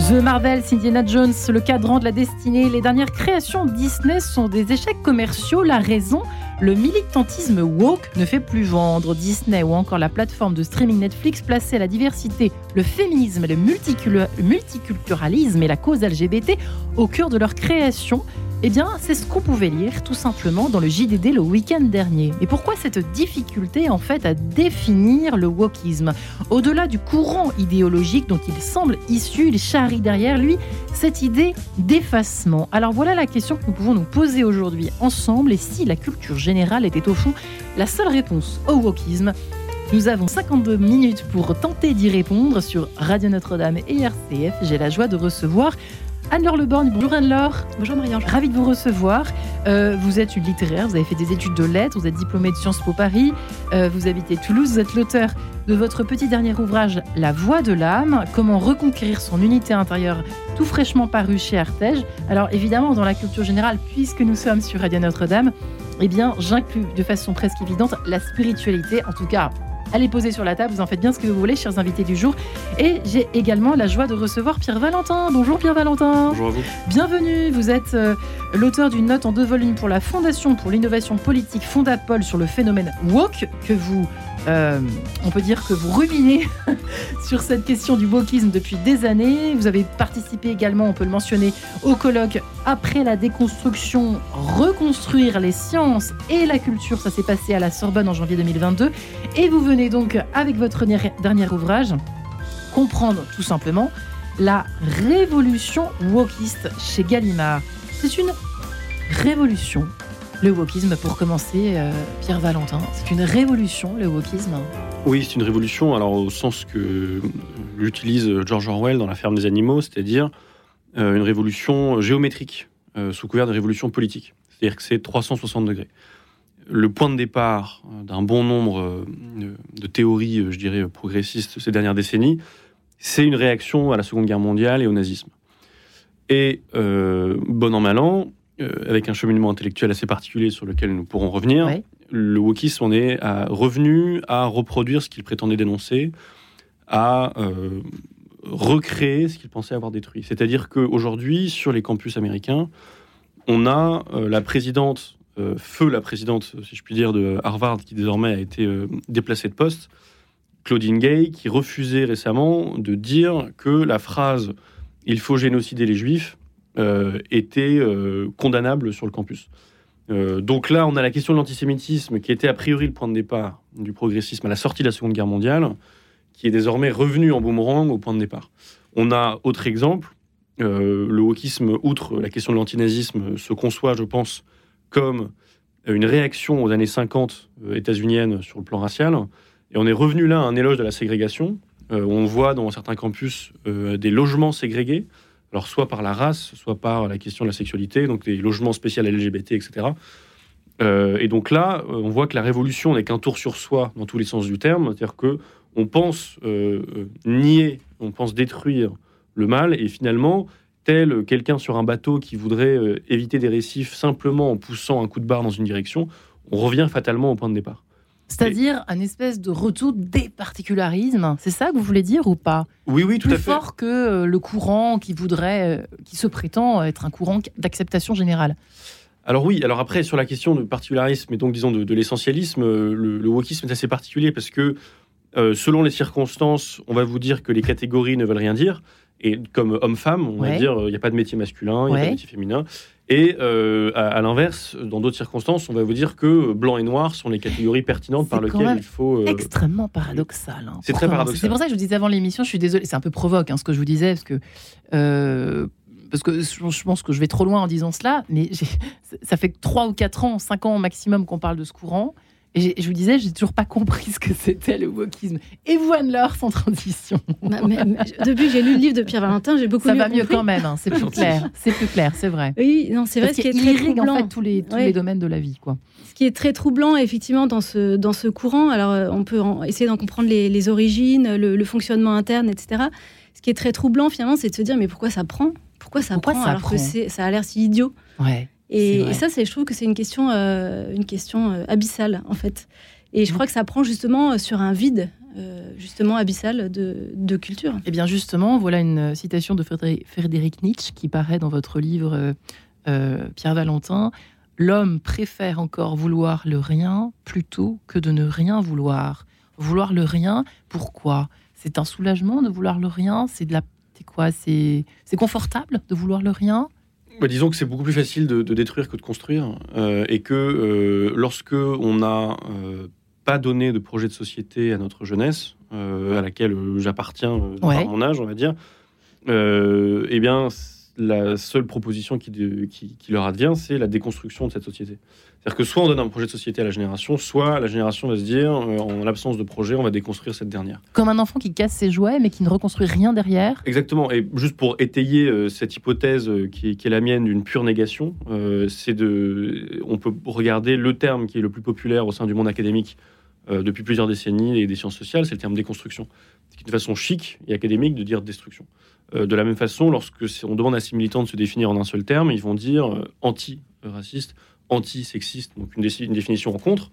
The Marvel, Indiana Jones, le cadran de la destinée, les dernières créations Disney sont des échecs commerciaux. La raison le militantisme woke ne fait plus vendre. Disney ou encore la plateforme de streaming Netflix plaçait la diversité, le féminisme, le multiculturalisme et la cause LGBT au cœur de leur création. Eh bien, c'est ce qu'on pouvait lire tout simplement dans le JDD le week-end dernier. Mais pourquoi cette difficulté en fait à définir le wokisme? Au-delà du courant idéologique dont il semble issu, il charrie derrière lui cette idée d'effacement. Alors voilà la question que nous pouvons nous poser aujourd'hui ensemble et si la culture générale était au fond la seule réponse au wokisme? Nous avons 52 minutes pour tenter d'y répondre sur Radio Notre-Dame et RCF. J'ai la joie de recevoir Anne-Laure Leborgne, bonjour Anne-Laure. Bonjour Marie-Ange. Ravi de vous recevoir. Euh, vous êtes une littéraire, vous avez fait des études de lettres, vous êtes diplômée de Sciences Po Paris, euh, vous habitez Toulouse, vous êtes l'auteur de votre petit dernier ouvrage La voix de l'âme, comment reconquérir son unité intérieure, tout fraîchement paru chez Artege. Alors évidemment, dans la culture générale, puisque nous sommes sur Radio Notre-Dame, eh bien, j'inclus de façon presque évidente la spiritualité, en tout cas Allez poser sur la table, vous en faites bien ce que vous voulez, chers invités du jour. Et j'ai également la joie de recevoir Pierre Valentin. Bonjour Pierre Valentin. Bonjour à vous. Bienvenue, vous êtes euh, l'auteur d'une note en deux volumes pour la Fondation pour l'innovation politique Fondapol sur le phénomène woke que vous euh, on peut dire que vous ruminez sur cette question du wokisme depuis des années. Vous avez participé également, on peut le mentionner, au colloque Après la déconstruction, reconstruire les sciences et la culture. Ça s'est passé à la Sorbonne en janvier 2022. Et vous venez donc, avec votre dernier ouvrage, comprendre tout simplement la révolution wokiste chez Gallimard. C'est une révolution le wokisme, pour commencer, euh, Pierre Valentin, c'est une révolution, le wokisme Oui, c'est une révolution, alors au sens que l'utilise George Orwell dans La ferme des animaux, c'est-à-dire euh, une révolution géométrique, euh, sous couvert de révolution politique. C'est-à-dire que c'est 360 degrés. Le point de départ d'un bon nombre de théories, je dirais, progressistes ces dernières décennies, c'est une réaction à la Seconde Guerre mondiale et au nazisme. Et, bon an, mal an, euh, avec un cheminement intellectuel assez particulier sur lequel nous pourrons revenir, le wokisme en est à, revenu à reproduire ce qu'il prétendait dénoncer, à euh, recréer ce qu'il pensait avoir détruit. C'est-à-dire qu'aujourd'hui, sur les campus américains, on a euh, la présidente, feu la présidente, si je puis dire, de Harvard, qui désormais a été déplacée de poste, Claudine Gay, qui refusait récemment de dire que la phrase il faut génocider les juifs euh, était euh, condamnable sur le campus. Euh, donc là, on a la question de l'antisémitisme qui était a priori le point de départ du progressisme à la sortie de la Seconde Guerre mondiale, qui est désormais revenu en boomerang au point de départ. On a autre exemple, le wokisme, outre la question de l'antinazisme, se conçoit, je pense, comme une réaction aux années 50 états-uniennes sur le plan racial. Et on est revenu là à un éloge de la ségrégation. on voit dans certains campus des logements ségrégés, alors soit par la race, soit par la question de la sexualité, donc des logements spéciaux LGBT, etc. Euh, et donc là, on voit que la révolution n'est qu'un tour sur soi dans tous les sens du terme, c'est-à-dire que on pense euh, euh, nier, on pense détruire le mal, et finalement, tel quelqu'un sur un bateau qui voudrait éviter des récifs simplement en poussant un coup de barre dans une direction, on revient fatalement au point de départ. C'est-à-dire un espèce de retour des particularismes. C'est ça que vous voulez dire ou pas? Oui, oui, tout à fait. Plus fort que euh, le courant qui voudrait, euh, qui se prétend être un courant d'acceptation générale. Alors oui, alors après, sur la question de particularisme et donc disons de, l'essentialisme, euh, le, wokisme est assez particulier parce que selon les circonstances, on va vous dire que les catégories ne veulent rien dire. Et comme homme-femme, on va dire il n'y a pas de métier masculin, il n'y a pas de métier féminin. Et euh, à, l'inverse, dans d'autres circonstances, on va vous dire que blanc et noir sont les catégories pertinentes par lesquelles il faut. Euh, extrêmement paradoxal. Hein. c'est très paradoxal. C'est pour ça que je vous disais avant l'émission, je suis désolée, c'est un peu provoque hein, ce que je vous disais, parce que. Euh, parce que je pense que je vais trop loin en disant cela, mais ça fait 3 ou 4 ans, 5 ans maximum qu'on parle de ce courant, Et je vous disais, j'ai toujours pas compris ce que c'était le wokisme. Et Anne-Laure, sans transition. Bah, depuis que j'ai lu le livre de Pierre Valentin, j'ai beaucoup Ça va mieux quand même, hein, c'est plus clair. C'est plus clair, c'est vrai. Oui, non, c'est vrai. ce qui est très troublant. en fait tous les, tous les domaines de la vie, quoi. Ce qui est très troublant, effectivement, dans ce, dans ce courant, alors euh, on peut essayer d'en comprendre les, origines, le, fonctionnement interne, etc. Ce qui est très troublant, finalement, c'est de se dire, mais pourquoi ça prend? Pourquoi ça prend alors que ça a l'air si idiot? Ouais. Et, ça, je trouve que c'est une question, euh, une question euh, abyssale, en fait. Et je crois que ça prend justement sur un vide, euh, justement abyssal de, culture. Et eh bien justement, voilà une citation de Frédéric Nietzsche qui paraît dans votre livre Pierre Valentin. L'homme préfère encore vouloir le rien plutôt que de ne rien vouloir. Vouloir le rien, pourquoi? C'est un soulagement de vouloir le rien? C'est de la, c'est quoi? C'est confortable de vouloir le rien? Bah, disons que c'est beaucoup plus facile de, détruire que de construire, euh, et que euh, lorsque on n'a euh, pas donné de projet de société à notre jeunesse, à laquelle j'appartiens par mon âge, on va dire, eh bien, la seule proposition qui, qui leur advient, c'est la déconstruction de cette société. C'est-à-dire que soit on donne un projet de société à la génération, soit la génération va se dire, euh, en l'absence de projet, on va déconstruire cette dernière. Comme un enfant qui casse ses jouets, mais qui ne reconstruit rien derrière. Exactement. Et juste pour étayer euh, cette hypothèse euh, qui, est, la mienne d'une pure négation, c'est de, on peut regarder le terme qui est le plus populaire au sein du monde académique depuis plusieurs décennies et des sciences sociales, c'est le terme déconstruction. C'est une façon chic et académique de dire destruction. de la même façon, lorsque on demande à ces militants de se définir en un seul terme, ils vont dire anti-raciste, anti-sexiste, donc une, définition en contre.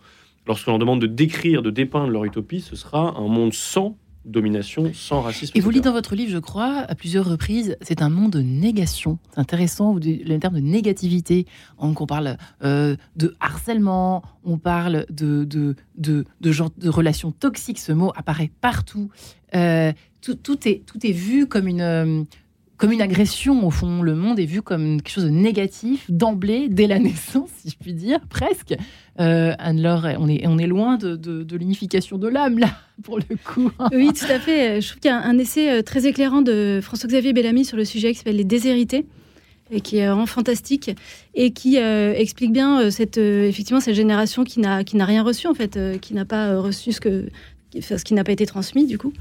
Lorsque l'on demande de décrire, de dépeindre leur utopie, ce sera un monde sans domination, sans racisme. Et vous dites dans votre livre, je crois, à plusieurs reprises, c'est un monde de négation. C'est intéressant, le terme de négativité. On, parle euh, de harcèlement, on parle de, de, de, de, genre, de relations toxiques. Ce mot apparaît partout. Euh, tout, tout, est, tout est vu comme une, euh, comme une agression au fond. Le monde est vu comme quelque chose de négatif d'emblée, dès la naissance, si je puis dire, presque. Euh, on est, on est loin de, de, l'unification de l'âme, là, pour le coup. oui, tout à fait. Je trouve qu'il y a un essai euh, très éclairant de François-Xavier Bellamy sur le sujet qui s'appelle Les déshérités et qui est vraiment fantastique et qui euh, explique bien cette effectivement cette génération qui n'a qui n'a rien reçu en fait qui n'a pas reçu ce que ce qui n'a pas été transmis du coup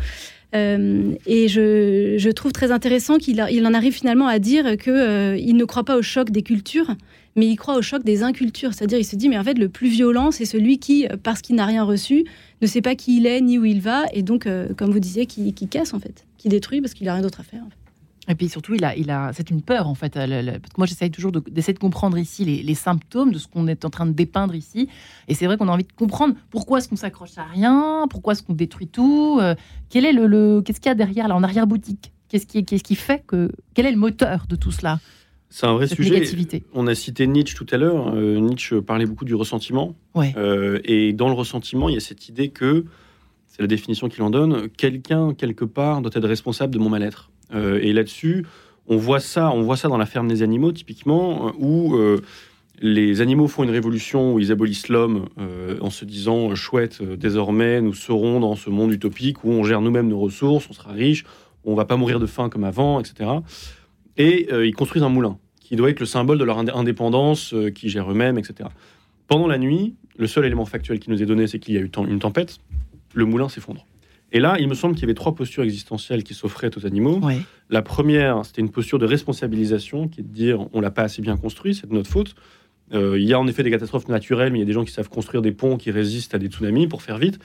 euh, et je, trouve très intéressant qu'il il en arrive finalement à dire qu'il euh, ne croit pas au choc des cultures, mais il croit au choc des incultures. C'est-à-dire, il se dit, mais en fait, le plus violent, c'est celui qui, parce qu'il n'a rien reçu, ne sait pas qui il est ni où il va, et donc, euh, comme vous disiez, qui, qui, casse en fait, qui détruit parce qu'il n'a rien d'autre à faire. Et puis surtout, il a, il a, c'est une peur en fait. moi, j'essaye toujours d'essayer de, comprendre ici les, symptômes de ce qu'on est en train de dépeindre ici. Et c'est vrai qu'on a envie de comprendre pourquoi est-ce qu'on s'accroche à rien, pourquoi est-ce qu'on détruit tout, euh, quel est le, qu'est-ce qu'il y a derrière là en arrière boutique, qu'est-ce qui, qu'est-ce qui fait que, quel est le moteur de tout cela? C'est un vrai sujet. On a cité Nietzsche tout à l'heure. Euh, Nietzsche parlait beaucoup du ressentiment. Ouais. Euh, et dans le ressentiment, il y a cette idée que c'est la définition qu'il en donne. Quelqu'un quelque part doit être responsable de mon mal-être. Euh, et là-dessus, on voit ça, on voit ça dans la ferme des animaux typiquement, euh, où euh, les animaux font une révolution où ils abolissent l'homme en se disant chouette, désormais nous serons dans ce monde utopique où on gère nous-mêmes nos ressources, on sera riche, on va pas mourir de faim comme avant, etc. Et ils construisent un moulin qui doit être le symbole de leur indépendance, qui gèrent eux-mêmes, etc. Pendant la nuit, le seul élément factuel qui nous est donné, c'est qu'il y a eu une tempête. Le moulin s'effondre. Et là, il me semble qu'il y avait trois postures existentielles qui s'offraient aux animaux. La première, c'était une posture de responsabilisation, qui est de dire on l'a pas assez bien construit, c'est de notre faute. Euh, il y a en effet des catastrophes naturelles, mais il y a des gens qui savent construire des ponts qui résistent à des tsunamis, pour faire vite.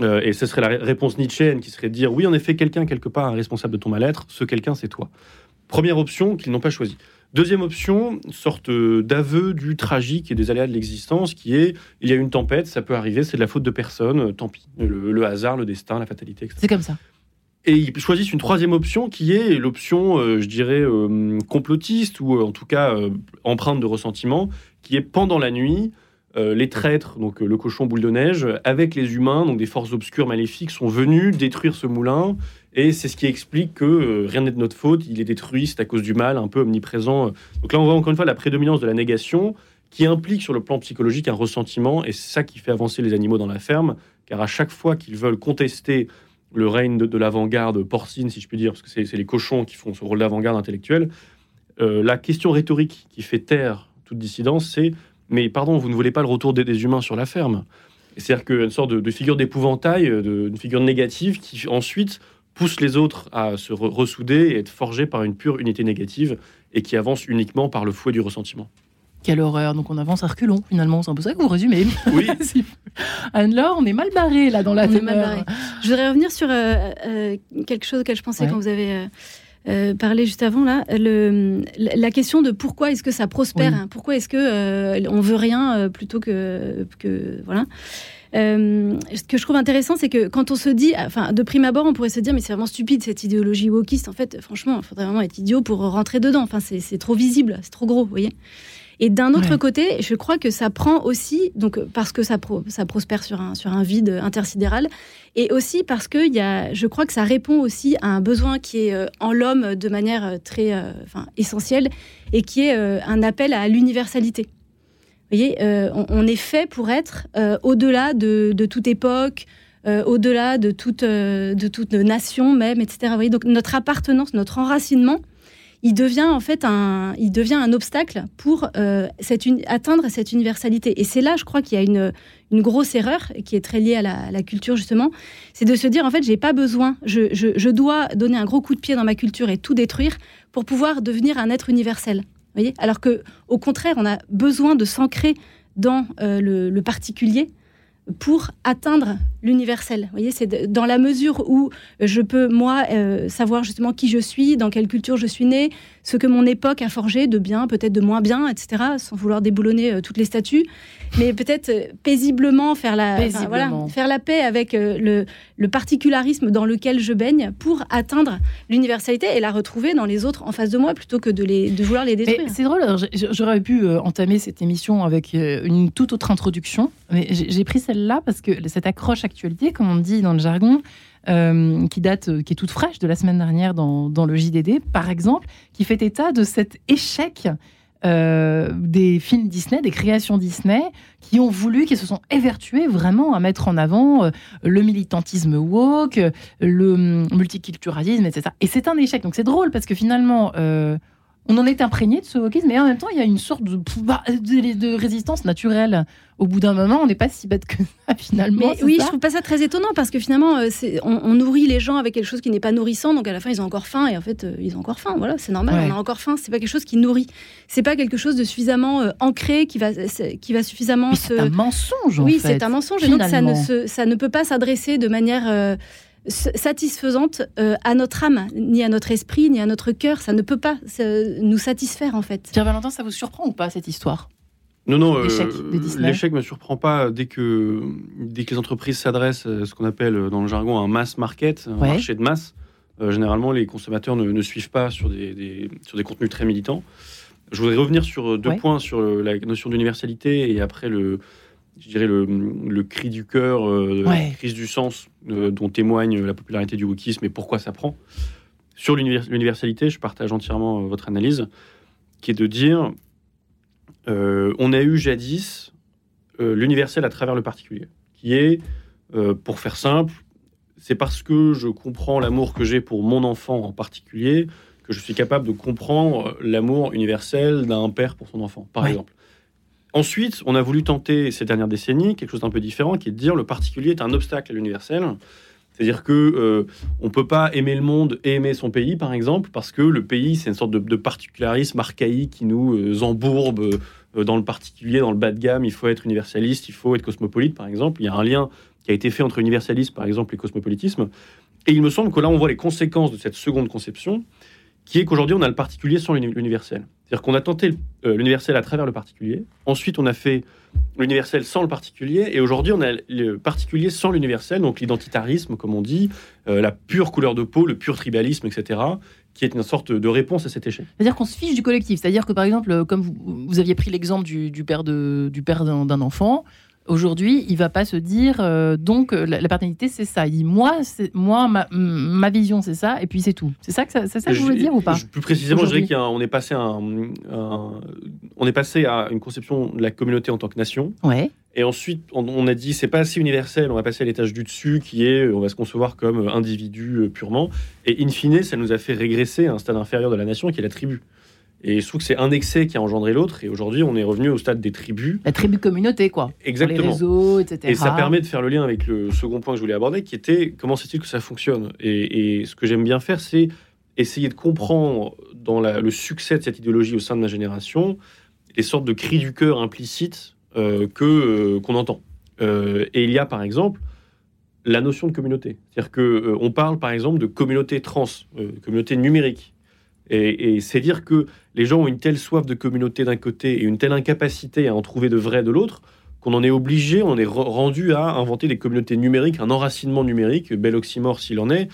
Euh, et ce serait la réponse nietzschéenne qui serait de dire oui, en effet, quelqu'un quelque part est responsable de ton mal-être, ce quelqu'un c'est toi. Première option qu'ils n'ont pas choisie. Deuxième option, sorte d'aveu du tragique et des aléas de l'existence, qui est il y a une tempête, ça peut arriver, c'est de la faute de personne, euh, tant pis. Le, hasard, le destin, la fatalité, etc. C'est comme ça. Et ils choisissent une troisième option qui est l'option, euh, je dirais, euh, complotiste ou en tout cas empreinte de ressentiment, qui est pendant la nuit, les traîtres, donc le cochon boule de neige, avec les humains, donc des forces obscures maléfiques, sont venus détruire ce moulin. Et c'est ce qui explique que euh, rien n'est de notre faute, il est détruit, c'est à cause du mal, un peu omniprésent. Donc là, on voit encore une fois la prédominance de la négation qui implique sur le plan psychologique un ressentiment, et c'est ça qui fait avancer les animaux dans la ferme, car à chaque fois qu'ils veulent contester le règne de, l'avant-garde porcine, si je puis dire, parce que c'est les cochons qui font ce rôle d'avant-garde intellectuelle, euh, la question rhétorique qui fait taire toute dissidence, c'est mais pardon, vous ne voulez pas le retour des, des humains sur la ferme C'est-à-dire qu'une sorte de, figure d'épouvantail, une figure négative qui ensuite pousse les autres à se ressouder et être forgés par une pure unité négative et qui avance uniquement par le fouet du ressentiment. Quelle horreur. Donc on avance à reculons, finalement. C'est un peu ça que vous résumez. Oui. Anne-Laure, on est mal barré là dans la on Je voudrais revenir sur euh, euh, quelque chose auquel je pensais quand vous avez euh, parlé juste avant là. Le, la question de pourquoi est-ce que ça prospère hein. Pourquoi est-ce que on veut rien plutôt que, que voilà ce que je trouve intéressant, c'est que quand on se dit, enfin, de prime abord, on pourrait se dire, mais c'est vraiment stupide cette idéologie wokiste. En fait, franchement, il faudrait vraiment être idiot pour rentrer dedans. Enfin, c'est trop visible, c'est trop gros, vous voyez. Et d'un autre côté, je crois que ça prend aussi, donc parce que ça, ça prospère sur un, sur un vide intersidéral, et aussi parce que y a, je crois que ça répond aussi à un besoin qui est euh, en l'homme de manière euh, très euh, enfin, essentielle, et qui est un appel à l'universalité. Vous voyez, on, est fait pour être au-delà de, de, toute époque, au-delà de toute, de toute nation même, etc. Vous voyez, donc notre appartenance, notre enracinement, il devient en fait un, il devient un obstacle pour euh, atteindre cette universalité. Et c'est là, je crois, qu'il y a une, une grosse erreur qui est très liée à la, culture justement, c'est de se dire en fait, j'ai pas besoin, je, je, dois donner un gros coup de pied dans ma culture et tout détruire pour pouvoir devenir un être universel. Voyez? Alors que, au contraire, on a besoin de s'ancrer dans euh, le, particulier pour atteindre l'universel. Vous voyez, c'est dans la mesure où je peux, moi, euh, savoir justement qui je suis, dans quelle culture je suis né, ce que mon époque a forgé de bien, peut-être de moins bien, etc., sans vouloir déboulonner euh, toutes les statues, mais peut-être euh, paisiblement faire la, voilà, faire la paix avec le, le, particularisme dans lequel je baigne pour atteindre l'universalité et la retrouver dans les autres en face de moi plutôt que de, les, de vouloir les détruire. C'est drôle, j'aurais pu entamer cette émission avec une toute autre introduction, mais j'ai pris celle-là parce que cette accroche actualité, comme on dit dans le jargon, euh, qui date, euh, qui est toute fraîche de la semaine dernière dans, le JDD, par exemple, qui fait état de cet échec euh, des films Disney, des créations Disney, qui ont voulu, qui se sont évertués vraiment à mettre en avant le militantisme woke, le hum, multiculturalisme, etc. Et c'est un échec. Donc c'est drôle parce que finalement, on en est imprégné de ce wokisme, mais en même temps, il y a une sorte de, de, résistance naturelle. Au bout d'un moment, on n'est pas si bête que ça, finalement. Mais oui, je trouve pas ça très étonnant parce que finalement, euh, on, nourrit les gens avec quelque chose qui n'est pas nourrissant, donc à la fin, ils ont encore faim, et en fait, euh, ils ont encore faim. Voilà, c'est normal, on a encore faim. C'est pas quelque chose qui nourrit. C'est pas quelque chose de suffisamment euh, ancré qui va, qui va suffisamment se. C'est un mensonge. oui, c'est un mensonge, et donc ça ne, ça ne peut pas s'adresser de manière satisfaisante euh, à notre âme, ni à notre esprit, ni à notre cœur. Ça ne peut pas nous satisfaire, en fait. Pierre Valentin, ça vous surprend ou pas, cette histoire? Non, non, euh, l'échec ne me surprend pas dès que, dès que les entreprises s'adressent à ce qu'on appelle dans le jargon un mass market, un marché de masse. Euh, généralement, les consommateurs ne, suivent pas sur des, sur des contenus très militants. Je voudrais revenir sur deux points, sur la notion d'universalité et après le, je dirais, le, cri du cœur, euh, la crise du sens euh, dont témoigne la popularité du wokisme et pourquoi ça prend. Sur l'universalité, je partage entièrement euh, votre analyse, qui est de dire on a eu jadis l'universel à travers le particulier, qui est, pour faire simple, c'est parce que je comprends l'amour que j'ai pour mon enfant en particulier que je suis capable de comprendre l'amour universel d'un père pour son enfant, par exemple. Ensuite, on a voulu tenter ces dernières décennies quelque chose d'un peu différent, qui est de dire le particulier est un obstacle à l'universel. C'est-à-dire que euh, peut pas aimer le monde et aimer son pays, par exemple, parce que le pays c'est une sorte de, particularisme archaïque qui nous euh, embourbe euh, dans le particulier, dans le bas de gamme. Il faut être universaliste, il faut être cosmopolite, par exemple. Il y a un lien qui a été fait entre universalisme, par exemple, et cosmopolitisme. Et il me semble que là, on voit les conséquences de cette seconde conception, qui est qu'aujourd'hui, on a le particulier sans l'universel. C'est-à-dire qu'on a tenté euh, l'universel à travers le particulier. Ensuite, on a fait l'universel sans le particulier. Et aujourd'hui, on a le particulier sans l'universel, donc l'identitarisme, comme on dit, euh, la pure couleur de peau, le pur tribalisme, etc., qui est une sorte de réponse à cet échec. C'est-à-dire qu'on se fiche du collectif. C'est-à-dire que, par exemple, comme vous, aviez pris l'exemple du, du, père d'un enfant, Aujourd'hui, il va pas se dire euh, donc la, paternité c'est ça. Il dit moi, moi ma, vision c'est ça et puis c'est tout. C'est ça que ça, ça que je voulais dire ou pas Plus précisément, je dirais qu'on est passé à on est passé à une conception de la communauté en tant que nation. Ouais. Et ensuite, on, a dit c'est pas assez universel. On va passer à l'étage du dessus qui est on va se concevoir comme individu euh, purement. Et in fine, ça nous a fait régresser à un stade inférieur de la nation qui est la tribu. Et je trouve que c'est un excès qui a engendré l'autre. Et aujourd'hui, on est revenu au stade des tribus. La tribu communauté, quoi. Exactement. les réseaux, etc. Et ça permet de faire le lien avec le second point que je voulais aborder, qui était comment c'est-il que ça fonctionne. Et, ce que j'aime bien faire, c'est essayer de comprendre dans le succès de cette idéologie au sein de ma génération les sortes de cris du cœur implicites euh, que euh, qu'on entend. Euh, et il y a par exemple la notion de communauté. C'est-à-dire que on parle par exemple de communauté trans, communauté numérique. Et, c'est dire que les gens ont une telle soif de communauté d'un côté et une telle incapacité à en trouver de vrai de l'autre qu'on en est obligé, on est rendu à inventer des communautés numériques, un enracinement numérique, bel oxymore s'il en est,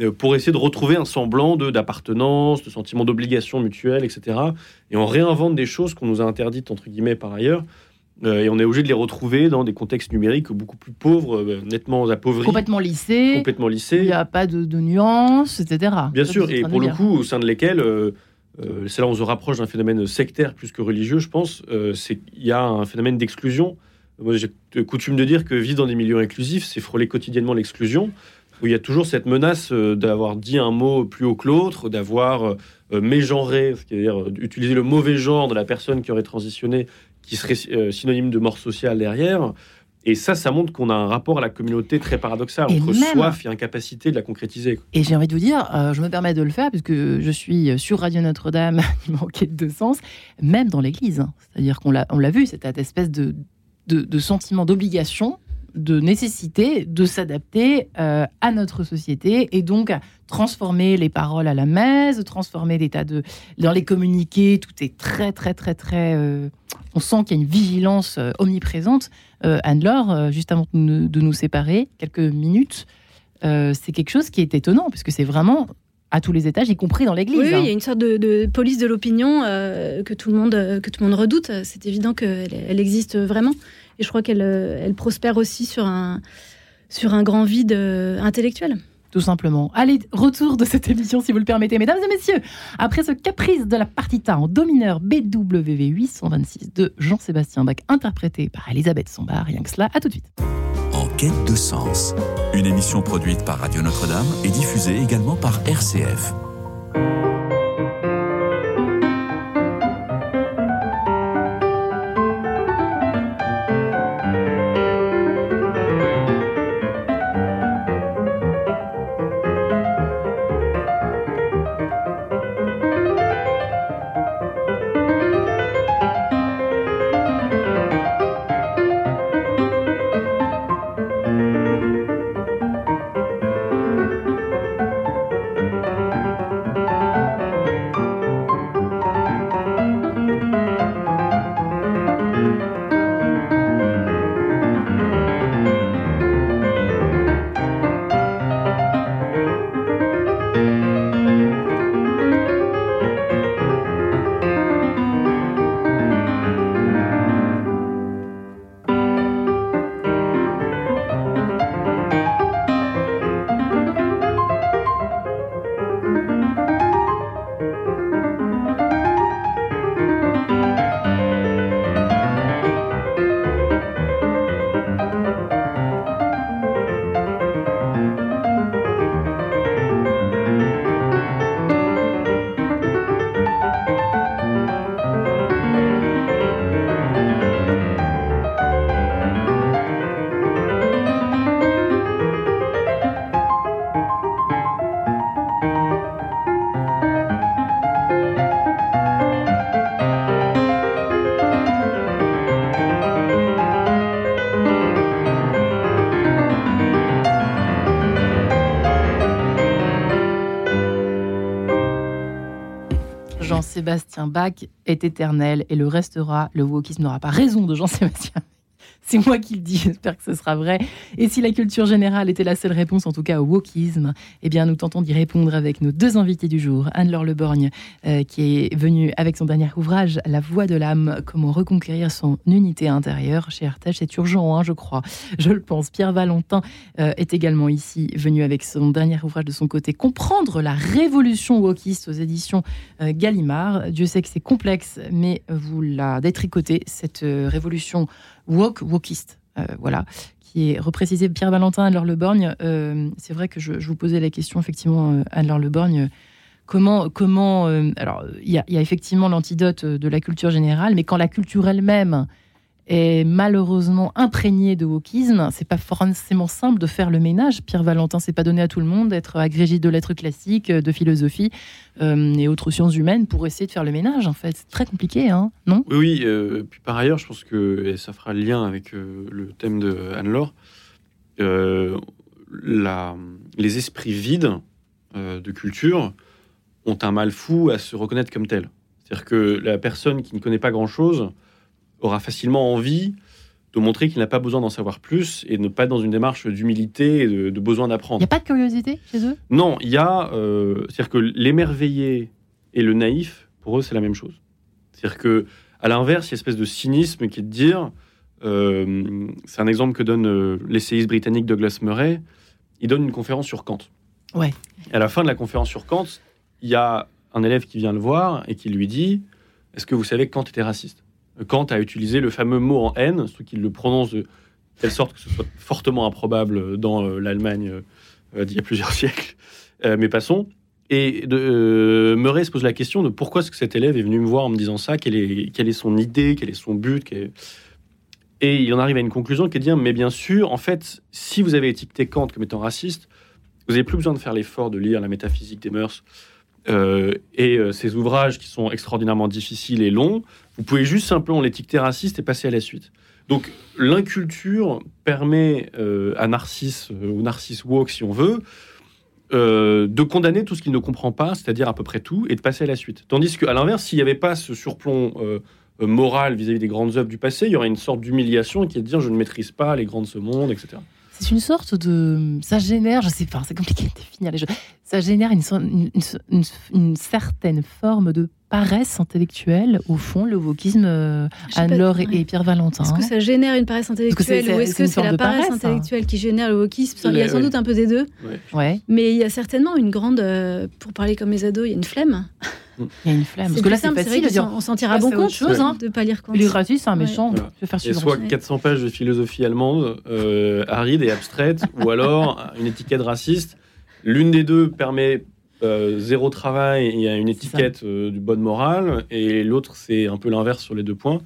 euh, pour essayer de retrouver un semblant d'appartenance, de, sentiment d'obligation mutuelle, etc. Et on réinvente des choses qu'on nous a interdites, entre guillemets, par ailleurs. Euh, et on est obligé de les retrouver dans des contextes numériques beaucoup plus pauvres, euh, nettement appauvris. Complètement lissés. Complètement lissés. Il n'y a pas de, nuances, etc. Bien sûr, et pour le coup, au sein de lesquels, c'est là où on se rapproche d'un phénomène sectaire plus que religieux, je pense, c'est qu'il y a un phénomène d'exclusion. Moi, j'ai coutume de dire que vivre dans des milieux inclusifs, c'est frôler quotidiennement l'exclusion où il y a toujours cette menace euh, d'avoir dit un mot plus haut que l'autre, d'avoir euh, euh, mégenré, c'est-à-dire utiliser le mauvais genre de la personne qui aurait transitionné, qui serait synonyme de mort sociale derrière. Et ça, ça montre qu'on a un rapport à la communauté très paradoxal, entre soif et incapacité de la concrétiser. Et j'ai envie de vous dire, je me permets de le faire, puisque je suis sur Radio Notre-Dame, il manquait de sens, même dans l'Église. Hein. C'est-à-dire qu'on l'a, vu, cette espèce de, de, de sentiment d'obligation de nécessité de s'adapter euh, à notre société et donc à transformer les paroles à la messe, transformer des tas de... Dans les communiqués, tout est très, très, très, très... Euh, on sent qu'il y a une vigilance euh, omniprésente. Anne-Laure, juste avant de nous, séparer, quelques minutes, c'est quelque chose qui est étonnant, puisque c'est vraiment à tous les étages, y compris dans l'Église. Oui, il y a une sorte de, police de l'opinion que tout le monde que tout le monde redoute. C'est évident qu'elle elle existe vraiment. Et je crois qu'elle euh, elle prospère aussi sur un, sur un grand vide euh, intellectuel. Tout simplement. Allez, retour de cette émission, si vous le permettez, mesdames et messieurs. Après ce caprice de la partita en do mineur BWV 826 de Jean-Sébastien Bach, interprété par Elisabeth Sombard, rien que cela, à tout de suite. En quête de sens, une émission produite par Radio Notre-Dame et diffusée également par RCF. Jean-Sébastien Bach est éternel et le restera. Le wokisme n'aura pas raison de Jean-Sébastien c'est moi qui le dis, j'espère que ce sera vrai. Et si la culture générale était la seule réponse, en tout cas au wokisme, eh bien nous tentons d'y répondre avec nos deux invités du jour. Anne-Laure Leborgne, euh, qui est venue avec son dernier ouvrage, La voix de l'âme, comment reconquérir son unité intérieure. Chez Artege, c'est urgent, hein, je crois. Je le pense. Pierre Valentin euh, est également ici, venu avec son dernier ouvrage de son côté, Comprendre la révolution wokiste aux éditions euh, Gallimard. Dieu sait que c'est complexe, mais vous la détricotez, cette révolution Walk, wokiste. Euh, voilà, qui est reprécisé Pierre Valentin, Anne-Laure Le Borgne. Euh, c'est vrai que je, vous posais la question, effectivement, euh, Anne-Laure Le Borgne, comment, comment alors il y, a effectivement l'antidote de la culture générale, mais quand la culture elle-même est malheureusement imprégnée de wokisme, c'est pas forcément simple de faire le ménage. Pierre Valentin, c'est pas donné à tout le monde d'être agrégé de lettres classiques, de philosophie et autres sciences humaines pour essayer de faire le ménage. En fait, c'est très compliqué, hein, non? Oui, oui. puis par ailleurs, je pense que et ça fera le lien avec le thème de Anne-Laure. La, les esprits vides de culture ont un mal fou à se reconnaître comme tels. C'est-à-dire que la personne qui ne connaît pas grand-chose aura facilement envie de montrer qu'il n'a pas besoin d'en savoir plus et de ne pas être dans une démarche d'humilité et de, besoin d'apprendre. Il n'y a pas de curiosité chez eux? Non, il y a... Euh, c'est-à-dire que l'émerveillé et le naïf, pour eux, c'est la même chose. C'est-à-dire que à l'inverse, il y a une espèce de cynisme qui est de dire... Euh, c'est un exemple que donne euh, l'essayiste britannique Douglas Murray. Il donne une conférence sur Kant. Ouais. à la fin de la conférence sur Kant, il y a un élève qui vient le voir et qui lui dit Est-ce que vous savez que Kant était raciste? Kant a utilisé le fameux mot en haine, ce qu'il le prononce de telle sorte que ce soit fortement improbable dans euh, l'Allemagne euh, d'il y a plusieurs siècles. Euh, mais passons. Et de, Murray se pose la question de pourquoi est-ce que cet élève est venu me voir en me disant ça, quelle est, son idée, quel est son but? Et il en arrive à une conclusion qui est de dire, mais bien sûr, en fait, si vous avez étiqueté Kant comme étant raciste, vous n'avez plus besoin de faire l'effort de lire la métaphysique des mœurs euh, et euh, ces ouvrages qui sont extraordinairement difficiles et longs, vous pouvez juste simplement l'étiqueter raciste et passer à la suite. Donc l'inculture permet euh, à Narcisse, ou Narcisse Walk si on veut, de condamner tout ce qu'il ne comprend pas, c'est-à-dire à peu près tout, et de passer à la suite. Tandis qu'à l'inverse, s'il n'y avait pas ce surplomb moral vis-à-vis des grandes œuvres du passé, il y aurait une sorte d'humiliation qui est de dire je ne maîtrise pas les grands de ce monde, etc c'est une sorte de. Ça génère, je sais pas, c'est compliqué de définir les choses. Ça génère une, une, certaine forme de paresse intellectuelle, au fond, le wokisme, euh, Anne-Laure et, Pierre Valentin. Est-ce que ça génère une paresse intellectuelle ou est-ce que c'est la paresse, hein. intellectuelle qui génère le wokisme? Il y a sans doute un peu des deux. Ouais. Mais il y a certainement une grande. Euh, pour parler comme les ados, il y a une flemme. Il y a une flemme. Parce que là, c'est facile de dire. On s'en tire à bon compte chose, hein, de ne pas lire Kant. Il est gratuit, c'est un méchant. Je faire Il y a soit 400 pages de philosophie allemande, euh, aride et abstraite, ou alors une étiquette raciste. L'une des deux permet euh, zéro travail, il y a une étiquette euh, du bonne morale, et l'autre, c'est un peu l'inverse sur les deux points.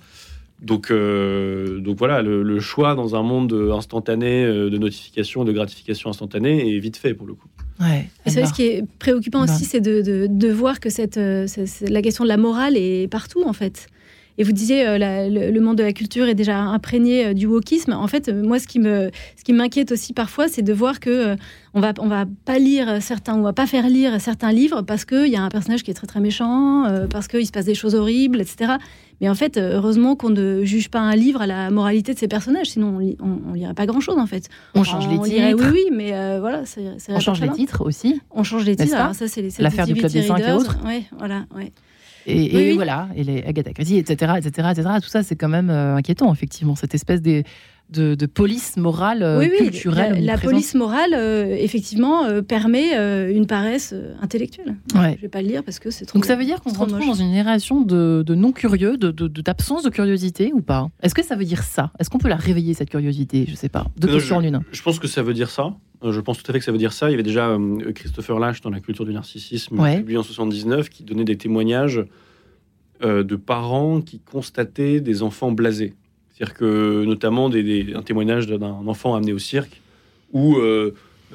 Donc, euh, donc voilà, le, choix dans un monde instantané de notification, de gratification instantanée est vite fait pour le coup. Ouais, ce qui est préoccupant aussi, c'est de, de, de, voir que cette, la question de la morale est partout en fait. Et vous disiez, euh, le, monde de la culture est déjà imprégné euh, du wokisme. En fait, euh, moi, ce qui me, ce qui m'inquiète aussi parfois, c'est de voir que on va, on va pas lire certains, on va pas faire lire certains livres parce qu'il y a un personnage qui est très très méchant, parce qu'il se passe des choses horribles, etc. Mais en fait, heureusement qu'on ne juge pas un livre à la moralité de ses personnages, sinon on, on, lirait pas grand chose en fait. On change les titres. oui, oui, mais voilà, c'est. On change les titres aussi. On change les titres. ça, c'est l'affaire du club des cinq et autres. Oui, voilà, ouais. Et, voilà, et les Agatha Christie, etc., etc., etc. Tout ça, c'est quand même euh, inquiétant, effectivement, cette espèce de, de, police morale euh, oui, culturelle. La, police morale, euh, effectivement, permet une paresse intellectuelle. Ouais. Je vais pas le lire parce que c'est trop. Donc ça veut dire qu'on se retrouve dans une génération de, non curieux, d'absence de, curiosité ou pas? Est-ce que ça veut dire ça? Est-ce qu'on peut la réveiller cette curiosité? Je sais pas. Deux questions en une. Je pense que ça veut dire ça. Euh, je pense tout à fait que ça veut dire ça. Il y avait déjà euh, Christopher Lash dans La culture du narcissisme, publié en 79, qui donnait des témoignages euh, de parents qui constataient des enfants blasés. C'est-à-dire que, notamment, un témoignage d'un enfant amené au cirque où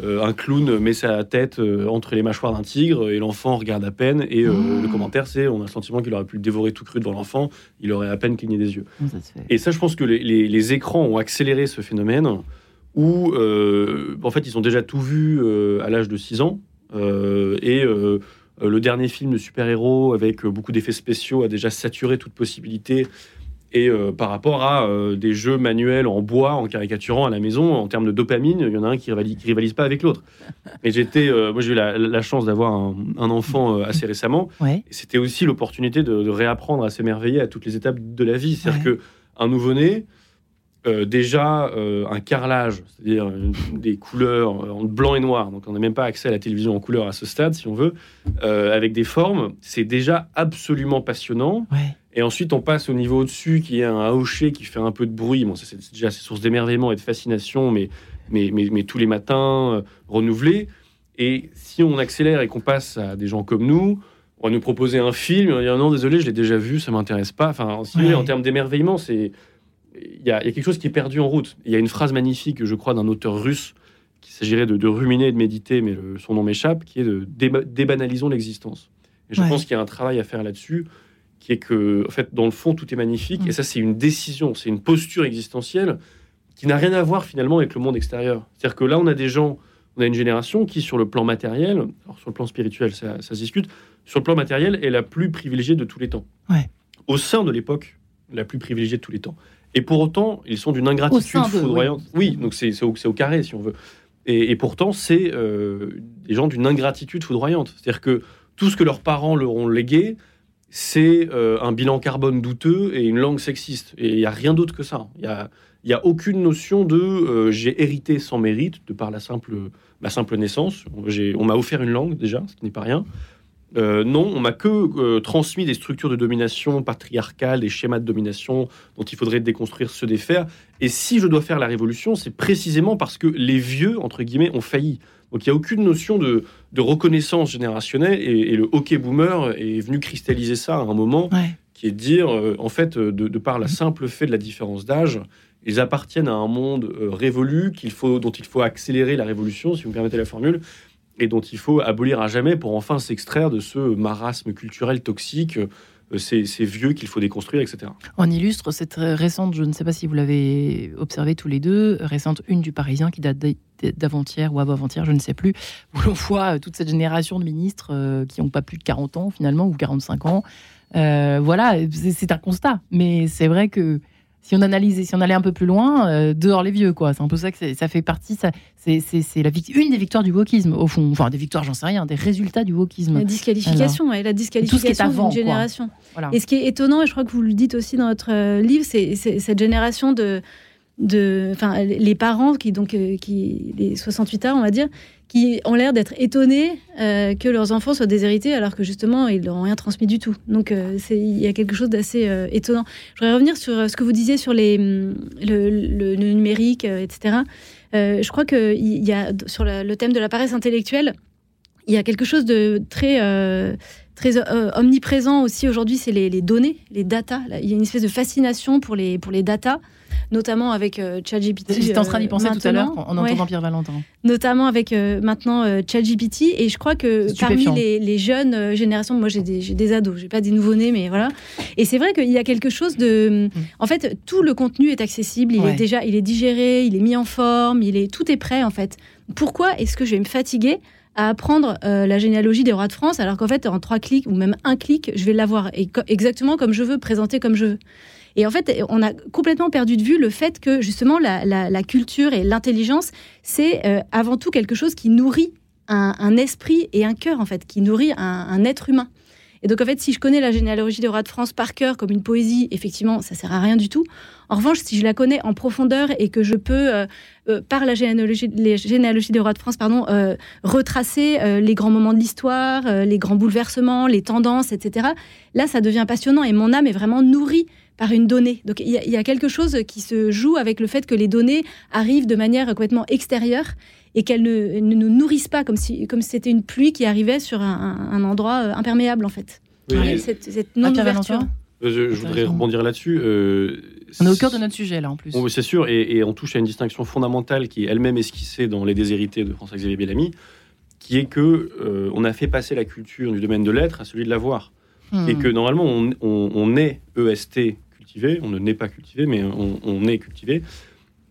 un clown met sa tête entre les mâchoires d'un tigre et l'enfant regarde à peine. Et le ah. commentaire, c'est on a le sentiment qu'il aurait pu le dévorer tout cru devant l'enfant, il aurait à peine cligné des yeux. et ça, je pense que les écrans ont accéléré ce phénomène où euh, en fait ils ont déjà tout vu euh, à l'âge de 6 ans euh, et le dernier film de super-héros avec beaucoup d'effets spéciaux a déjà saturé toute possibilité et par rapport à des jeux manuels en bois, en caricaturant à la maison, en termes de dopamine, il y en a un qui rivalise, rivalise pas avec l'autre. Et j'étais, moi j'ai eu la, chance d'avoir un, enfant assez récemment. C'était aussi l'opportunité de, réapprendre à s'émerveiller à toutes les étapes de la vie. C'est-à-dire qu'un que un nouveau-né, euh, déjà euh, un carrelage, c'est-à-dire des couleurs en blanc et noir, donc on n'a même pas accès à la télévision en couleur à ce stade, si on veut, euh, avec des formes, c'est déjà absolument passionnant. Et ensuite, on passe au niveau au-dessus, qui est un hocher qui fait un peu de bruit. Bon, c'est déjà source d'émerveillement et de fascination, mais, mais, mais, tous les matins renouvelés. Et si on accélère et qu'on passe à des gens comme nous, on va nous proposer un film, on va dire non, désolé, je l'ai déjà vu, ça m'intéresse pas. Enfin, Ouais. en termes d'émerveillement, c'est il y, a il y a quelque chose qui est perdu en route. Il y a une phrase magnifique, je crois, d'un auteur russe qu'il s'agirait de, de ruminer et de méditer, mais le- son nom m'échappe, qui est de déba- débanalisons l'existence. Et je Ouais. pense qu'il y a un travail à faire là-dessus, qui est que, en fait, dans le fond, tout est magnifique, Mm. et ça, c'est une décision, c'est une posture existentielle qui n'a rien à voir finalement avec le monde extérieur. C'est-à-dire que là, on a des gens, on a une génération qui, sur le plan matériel, alors sur le plan spirituel, ça, ça se discute, sur le plan matériel, est la plus privilégiée de tous les temps. Ouais. Au sein de l'époque, la plus privilégiée de tous les temps. Et pour autant, ils sont d'une ingratitude foudroyante. Oui, donc c'est au, carré, si on veut. Et, et pourtant, c'est euh, des gens d'une ingratitude foudroyante. C'est-à-dire que tout ce que leurs parents leur ont légué, c'est euh, un bilan carbone douteux et une langue sexiste. Et il n'y a rien d'autre que ça. Il n'y a, y a aucune notion de euh, j'ai hérité sans mérite, de par la simple, ma simple naissance. On m'a offert une langue déjà, ce qui n'est pas rien. Euh, non, on m'a que euh, transmis des structures de domination patriarcales, des schémas de domination dont il faudrait déconstruire, se défaire. Et si je dois faire la révolution, c'est précisément parce que les vieux, entre guillemets, ont failli. Donc il n'y a aucune notion de, de reconnaissance générationnelle et, et le hockey boomer est venu cristalliser ça à un moment Ouais. qui est de dire, euh, en fait, de, de par la simple fait de la différence d'âge, ils appartiennent à un monde révolu qu'il faut, dont il faut accélérer la révolution, si vous me permettez la formule, et dont il faut abolir à jamais pour enfin s'extraire de ce marasme culturel toxique, euh, ces, vieux qu'il faut déconstruire, etc. On illustre cette récente, je ne sais pas si vous l'avez observé tous les deux, récente une du Parisien qui date d'avant-hier ou avant-hier, je ne sais plus, où l'on voit euh, toute cette génération de ministres euh, qui n'ont pas plus de 40 ans finalement, ou 45 ans. Voilà, c'est un constat. Mais c'est vrai que si on analysait, si on allait un peu plus loin, euh, dehors les vieux, quoi. C'est un peu ça que ça fait partie. Ça, c'est c'est- c'est la vic- une des victoires du wokisme, au fond. Enfin, des victoires, j'en sais rien, des résultats du wokisme. La disqualification, ouais, la disqualification d'une génération. Voilà. Et ce qui est étonnant, et je crois que vous le dites aussi dans votre euh, livre, c'est c'est cette génération de, de, enfin, les parents qui donc euh, qui les 68 ans, on va dire, qui ont l'air d'être étonnés euh, que leurs enfants soient déshérités, alors que justement ils leur ont rien transmis du tout. Donc euh, il y a quelque chose d'assez euh, étonnant. Je voudrais revenir sur ce que vous disiez sur les hum, le, numérique, etc. Je crois que il y a sur le, thème de la paresse intellectuelle, il y a quelque chose de très très omniprésent aussi aujourd'hui, c'est les, les données, les datas. Là, Il y a une espèce de fascination pour les, pour les datas, notamment avec euh, ChatGPT. J'étais en train d'y euh, penser tout à l'heure en Ouais. entendant Pierre Valentin. Notamment avec euh, maintenant ChatGPT. Et je crois que parmi les, les jeunes générations, moi j'ai des, ados, j'ai pas des nouveau-nés, mais voilà. Et c'est vrai qu'il y a quelque chose de. En fait, tout le contenu est accessible, il Mm. Ouais. est déjà il est digéré, il est mis en forme, il est, tout est prêt en fait. Pourquoi est-ce que je vais me fatiguer à apprendre euh, la généalogie des rois de France alors qu'en fait en trois clics ou même un clic je vais l'avoir exactement comme je veux présenter comme je veux? Et en fait on a complètement perdu de vue le fait que justement la, culture et l'intelligence c'est euh, avant tout quelque chose qui nourrit un, esprit et un cœur en fait qui nourrit un, être humain et donc en fait si je connais la généalogie des rois de France par cœur comme une poésie effectivement ça sert à rien du tout en revanche si je la connais en profondeur et que je peux euh, euh, par la généalogie, des rois de France, pardon, retracer les grands moments de l'histoire, les grands bouleversements, les tendances, etc. Là, ça devient passionnant et mon âme est vraiment nourrie par une donnée. Donc il y, a- il y a quelque chose qui se joue avec le fait que les données arrivent de manière complètement extérieure et qu'elles ne, ne nous nourrissent pas comme si comme c'était une pluie qui arrivait sur un, endroit euh, imperméable en fait. Oui, Ouais, cette, non-ouverture. Valentin euh, je, je voudrais rebondir là-dessus. euh, On est au cœur de notre sujet là en plus. Bon, c'est sûr, et, et on touche à une distinction fondamentale qui est elle-même esquissée dans Les Déshérités de François-Xavier Bellamy, qui est que euh, on a fait passer la culture du domaine de l'être à celui de l'avoir. Hmm. Et que normalement, on, on, on est EST cultivé, on ne naît pas cultivé, mais on, on est cultivé.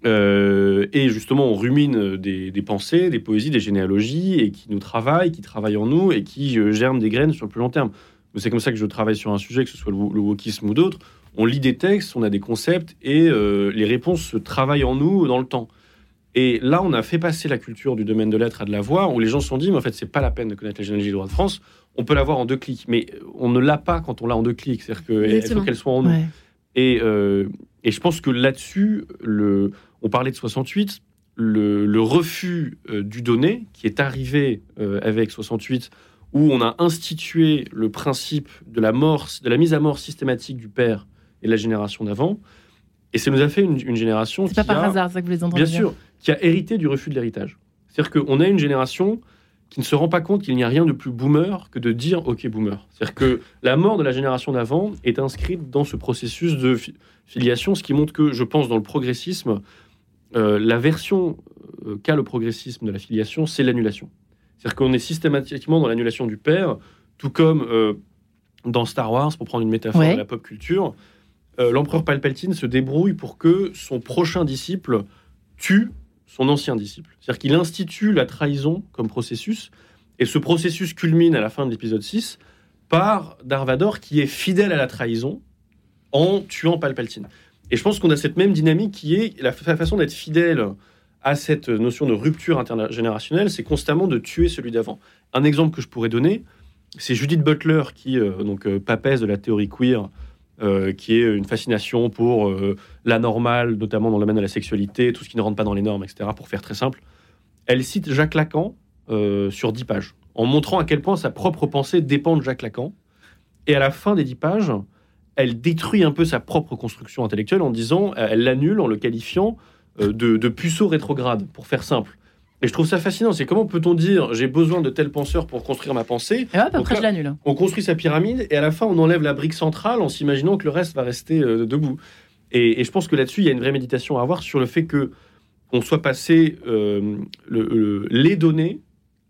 Euh, et justement, on rumine des, des pensées, des poésies, des généalogies, et qui nous travaillent, qui travaillent en nous, et qui euh, germent des graines sur le plus long terme. C'est comme ça que je travaille sur un sujet, que ce soit le, le wokisme ou d'autres. On lit des textes, on a des concepts, et euh, les réponses se travaillent en nous dans le temps. Et là, on a fait passer la culture du domaine de l'être à de l'avoir, où les gens se sont dit, mais en fait, c'est pas la peine de connaître la généalogie du droit de France, on peut l'avoir en deux clics. Mais on ne l'a pas quand on l'a en deux clics, c'est-à-dire qu'il faut qu'elle soit en nous. Ouais. Et, euh, et je pense que là-dessus, le, on parlait de 68, le, le refus euh, du donné, qui est arrivé euh, avec 68, où on a institué le principe de la, mort, de la mise à mort systématique du père et de la génération d'avant, et ça nous a fait une, une génération C'est pas par a, hasard ça que vous les entendez bien sûr, qui a hérité du refus de l'héritage. C'est-à-dire qu'on a une génération qui ne se rend pas compte qu'il n'y a rien de plus boomer que de dire OK boomer. C'est-à-dire que la mort de la génération d'avant est inscrite dans ce processus de filiation, ce qui montre que, je pense, dans le progressisme, euh, la version euh, qu'a le progressisme de la filiation, c'est l'annulation. C'est-à-dire qu'on est systématiquement dans l'annulation du père, tout comme euh, dans Star Wars, pour prendre une métaphore de la pop culture, l'empereur Palpatine se débrouille pour que son prochain disciple tue son ancien disciple. C'est-à-dire qu'il institue la trahison comme processus, et ce processus culmine à la fin de l'épisode 6 par Darvador qui est fidèle à la trahison en tuant Palpatine. Et je pense qu'on a cette même dynamique qui est la façon d'être fidèle à cette notion de rupture intergénérationnelle, c'est constamment de tuer celui d'avant. Un exemple que je pourrais donner, c'est Judith Butler, qui, euh, donc euh, de la théorie queer, euh, qui est une fascination pour euh, la normale, notamment dans le domaine de la sexualité, tout ce qui ne rentre pas dans les normes, etc., pour faire très simple. Elle cite Jacques Lacan euh, sur dix pages, en montrant à quel point sa propre pensée dépend de Jacques Lacan. Et à la fin des dix pages, elle détruit un peu sa propre construction intellectuelle en disant, elle l'annule en le qualifiant de, de puceau rétrograde, pour faire simple. Et je trouve ça fascinant. C'est comment peut-on dire j'ai besoin de tel penseur pour construire ma pensée Et hop, après, je l'annule. On construit sa pyramide et à la fin, on enlève la brique centrale en s'imaginant que le reste va rester euh, debout. Et, je pense que là-dessus, il y a une vraie méditation à avoir sur le fait que on soit passé euh, le, les données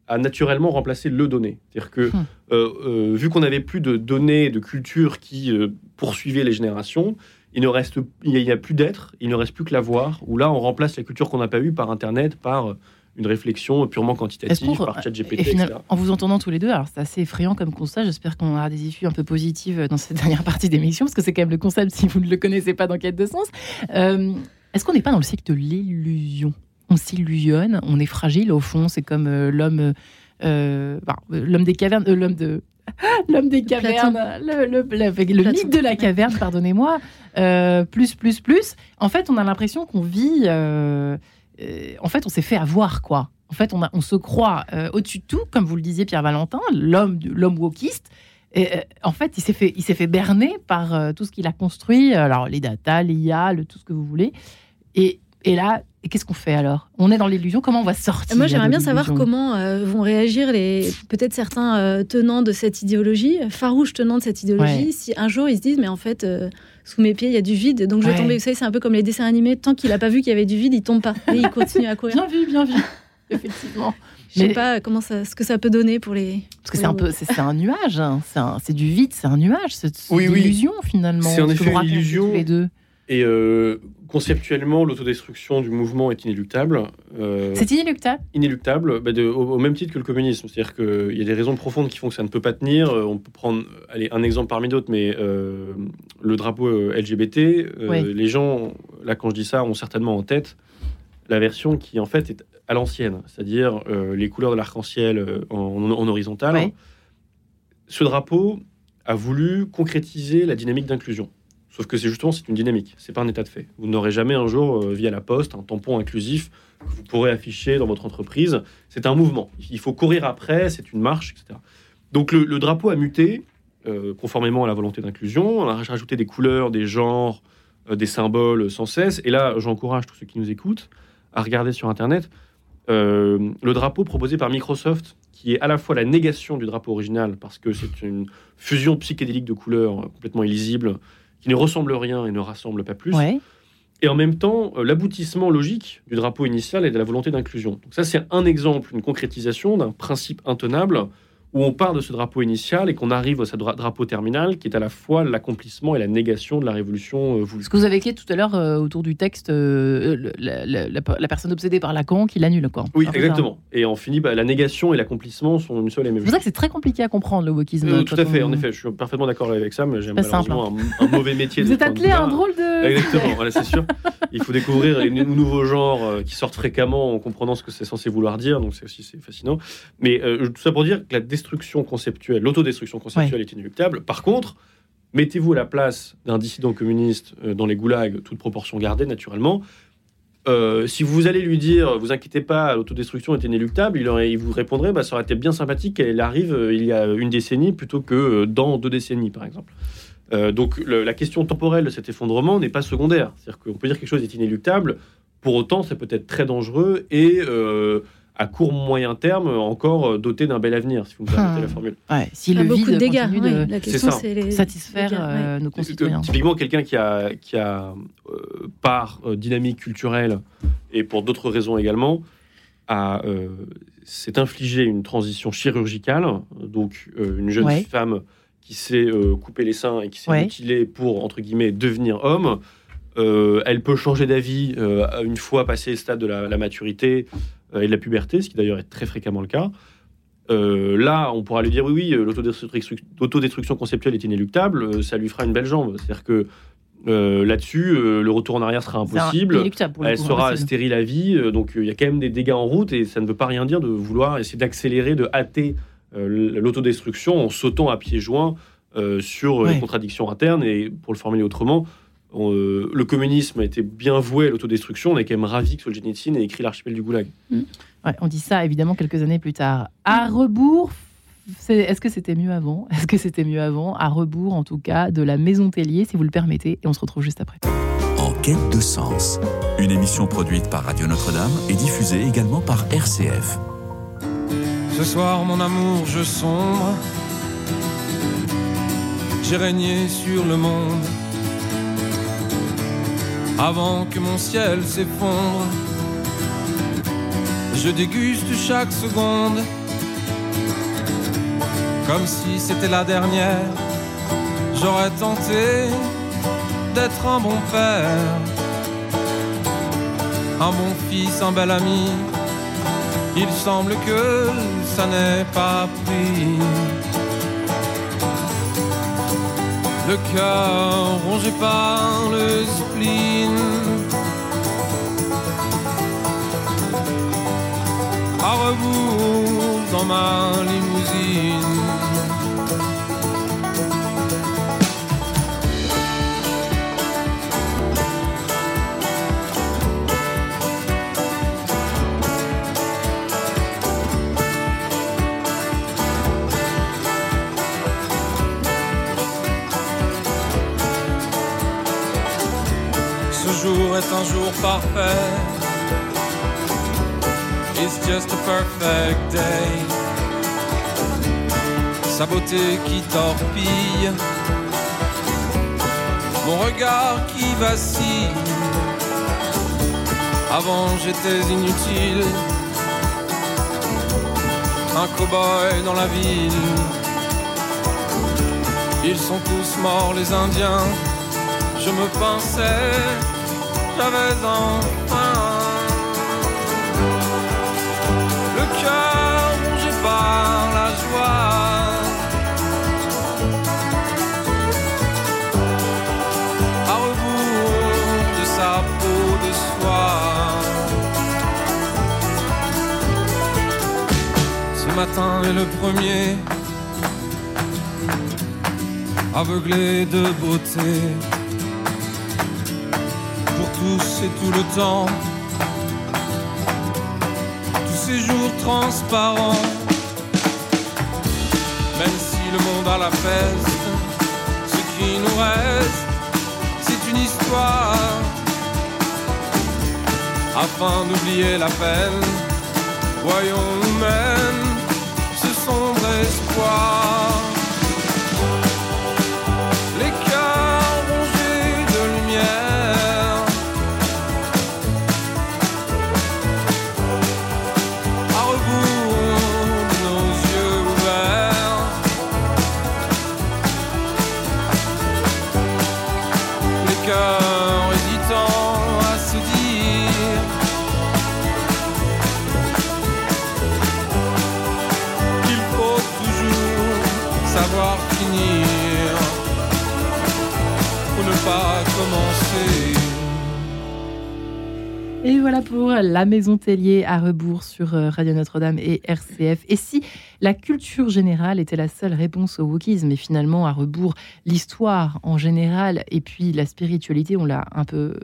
à naturellement remplacer le donné. C'est-à-dire que, hum. euh, vu qu'on n'avait plus de données, de culture qui poursuivaient les générations, il ne reste, il n'y a, a, plus d'être, il ne reste plus que l'avoir. Où là, on remplace la culture qu'on n'a pas eue par Internet, par une réflexion purement quantitative par ChatGPT, En vous entendant tous les deux, alors c'est assez effrayant comme constat. J'espère qu'on aura des issues un peu positives dans cette dernière partie d'émission, parce que c'est quand même le concept si vous ne le connaissez pas dans Quête de sens. Euh, est-ce qu'on n'est pas dans le cycle de l'illusion? On s'illusionne, on est fragile au fond. C'est comme euh, l'homme, euh, l'homme des cavernes, l'homme de L'homme des cavernes, le, le, le, mythe de la caverne, pardonnez-moi, plus, plus, plus. En fait, on a l'impression qu'on vit euh, en fait, on s'est fait avoir, quoi. En fait, on, on se croit euh, au-dessus de tout, comme vous le disiez, Pierre Valentin, l'homme, l'homme wokiste. Et, euh, en fait, il s'est fait, il s'est fait berner par tout ce qu'il a construit. Alors, les data, l'IA, le, tout ce que vous voulez. Et, et là, qu'est-ce qu'on fait alors? On est dans l'illusion. Comment on va sortir Moi, j'aimerais bien savoir comment vont réagir les peut-être certains tenants de cette idéologie, farouches tenants de cette idéologie, si un jour ils se disent mais en fait sous mes pieds, il y a du vide, donc je vais tomber. Vous savez, c'est un peu comme les dessins animés. Tant qu'il n'a pas vu qu'il y avait du vide, il tombe pas. Et il continue à courir. bien vu, bien vu. Effectivement. Je sais pas comment ça, ce que ça peut donner pour les. Parce que c'est un peu, c'est un nuage. Hein. C'est du vide, c'est un nuage. C'est une illusion finalement. C'est en effet une illusion. Les deux? Et euh, conceptuellement, l'autodestruction du mouvement est inéluctable. Euh, c'est inéluctable Inéluctable, bah, au, même titre que le communisme. C'est-à-dire qu'il y a des raisons profondes qui font que ça ne peut pas tenir. Euh, on peut prendre allez, un exemple parmi d'autres, mais le drapeau LGBT, les gens, là quand je dis ça, ont certainement en tête la version qui en fait est à l'ancienne, c'est-à-dire les couleurs de l'arc-en-ciel en, horizontal. Ce drapeau a voulu concrétiser la dynamique d'inclusion. Sauf que c'est justement c'est une dynamique, c'est pas un état de fait. Vous n'aurez jamais un jour euh, via la poste un tampon inclusif que vous pourrez afficher dans votre entreprise. C'est un mouvement. Il faut courir après, c'est une marche, etc. Donc le, drapeau a muté euh, conformément à la volonté d'inclusion. On a rajouté des couleurs, des genres, euh, des symboles sans cesse. Et là, j'encourage tous ceux qui nous écoutent à regarder sur Internet le drapeau proposé par Microsoft, qui est à la fois la négation du drapeau original parce que c'est une fusion psychédélique de couleurs complètement illisible qui ne ressemble rien et ne rassemble pas plus. Et en même temps, euh, l'aboutissement logique du drapeau initial est de la volonté d'inclusion. Donc ça, c'est un exemple, une concrétisation d'un principe intenable où on part de ce drapeau initial et qu'on arrive à ce drapeau terminal qui est à la fois l'accomplissement et la négation de la révolution euh, voulue. Ce que vous avez écrit tout à l'heure euh, autour du texte, euh, la, personne obsédée par Lacan qui l'annule. Oui, exactement. Et on finit, bah, la négation et l'accomplissement sont une seule et même chose. C'est pour ça que c'est très compliqué à comprendre le wokisme. tout à fait, en effet, je suis parfaitement d'accord avec ça, mais j'ai malheureusement un, un, mauvais métier. vous êtes attelé à un drôle de... Exactement, voilà, c'est sûr. Il faut découvrir les nouveaux genres qui sortent fréquemment en comprenant ce que c'est censé vouloir dire, donc c'est aussi fascinant. Mais tout ça pour dire que la destruction conceptuelle l'autodestruction conceptuelle est inéluctable. Par contre, mettez-vous à la place d'un dissident communiste euh, dans les goulags, toute proportion gardée naturellement. Euh, si vous allez lui dire, vous inquiétez pas, l'autodestruction est inéluctable, il, aurait, il vous répondrait, bah, ça aurait été bien sympathique qu'elle arrive euh, il y a une décennie plutôt que dans deux décennies, par exemple. donc la question temporelle de cet effondrement n'est pas secondaire. C'est-à-dire qu'on peut dire que quelque chose est inéluctable, pour autant, ça peut être très dangereux et à court moyen terme encore euh, doté d'un bel avenir, si vous me permettez Hmm. la formule. Ouais, si Il y a le beaucoup vide de dégâts. continue ouais. de La question, ça. c'est les satisfaire dégâts, ouais. euh, nos concitoyens. Typiquement, quelqu'un qui a, qui a euh, par euh, dynamique culturelle et pour d'autres raisons également, a, euh, s'est infligé une transition chirurgicale, donc euh, une jeune Ouais. femme qui s'est euh, coupé les seins et qui s'est Ouais. mutilée pour, entre guillemets, devenir homme. Euh, elle peut changer d'avis euh, une fois passé le stade de la, la maturité euh, et de la puberté, ce qui d'ailleurs est très fréquemment le cas. Euh, là, on pourra lui dire oui, oui, euh, l'autodestruction conceptuelle est inéluctable, euh, ça lui fera une belle jambe. C'est-à-dire que euh, là-dessus, euh, le retour en arrière sera impossible. pour Elle coup, sera impossible. stérile à vie, euh, donc euh, il y a quand même des dégâts en route et ça ne veut pas rien dire de vouloir essayer d'accélérer, de hâter euh, l'autodestruction en sautant à pieds joints euh, sur euh, Ouais. les contradictions internes. Et pour le formuler autrement, on, euh, le communisme a été bien voué à l'autodestruction. On est quand même ravi que Solzhenitsyn ait écrit l'archipel du Goulag. Ouais, on dit ça évidemment quelques années plus tard. À rebours, est-ce que c'était mieux avant? Est-ce que c'était mieux avant? À rebours, en tout cas, de la Maison Tellier, si vous le permettez. Et on se retrouve juste après. En quête de sens, une émission produite par Radio Notre-Dame et diffusée également par RCF. Ce soir, mon amour, je sombre. J'ai régné sur le monde. Avant que mon ciel s'effondre, je déguste chaque seconde. Comme si c'était la dernière, j'aurais tenté d'être un bon père, un bon fils, un bel ami. Il semble que ça n'est pas pris. Le cœur rongé par le spleen. À rebours dans ma limousine. Un jour parfait. It's just a perfect day. Sa beauté qui torpille. Mon regard qui vacille. Avant j'étais inutile. Un cow-boy dans la ville. Ils sont tous morts les Indiens. Je me pensais, j'avais enfin le cœur rongé par la joie. À rebours de sa peau de soie. Ce matin est le premier, aveuglé de beauté et tout le temps. Tous ces jours transparents, même si le monde a la peste, ce qui nous reste, c'est une histoire. Afin d'oublier la peine, voyons nous-mêmes ce sombre espoir. Voilà pour la Maison Tellier à rebours sur euh, Radio Notre-Dame et RCF. Et si la culture générale était la seule réponse au wokisme et finalement à rebours l'histoire en général et puis la spiritualité, on l'a un peu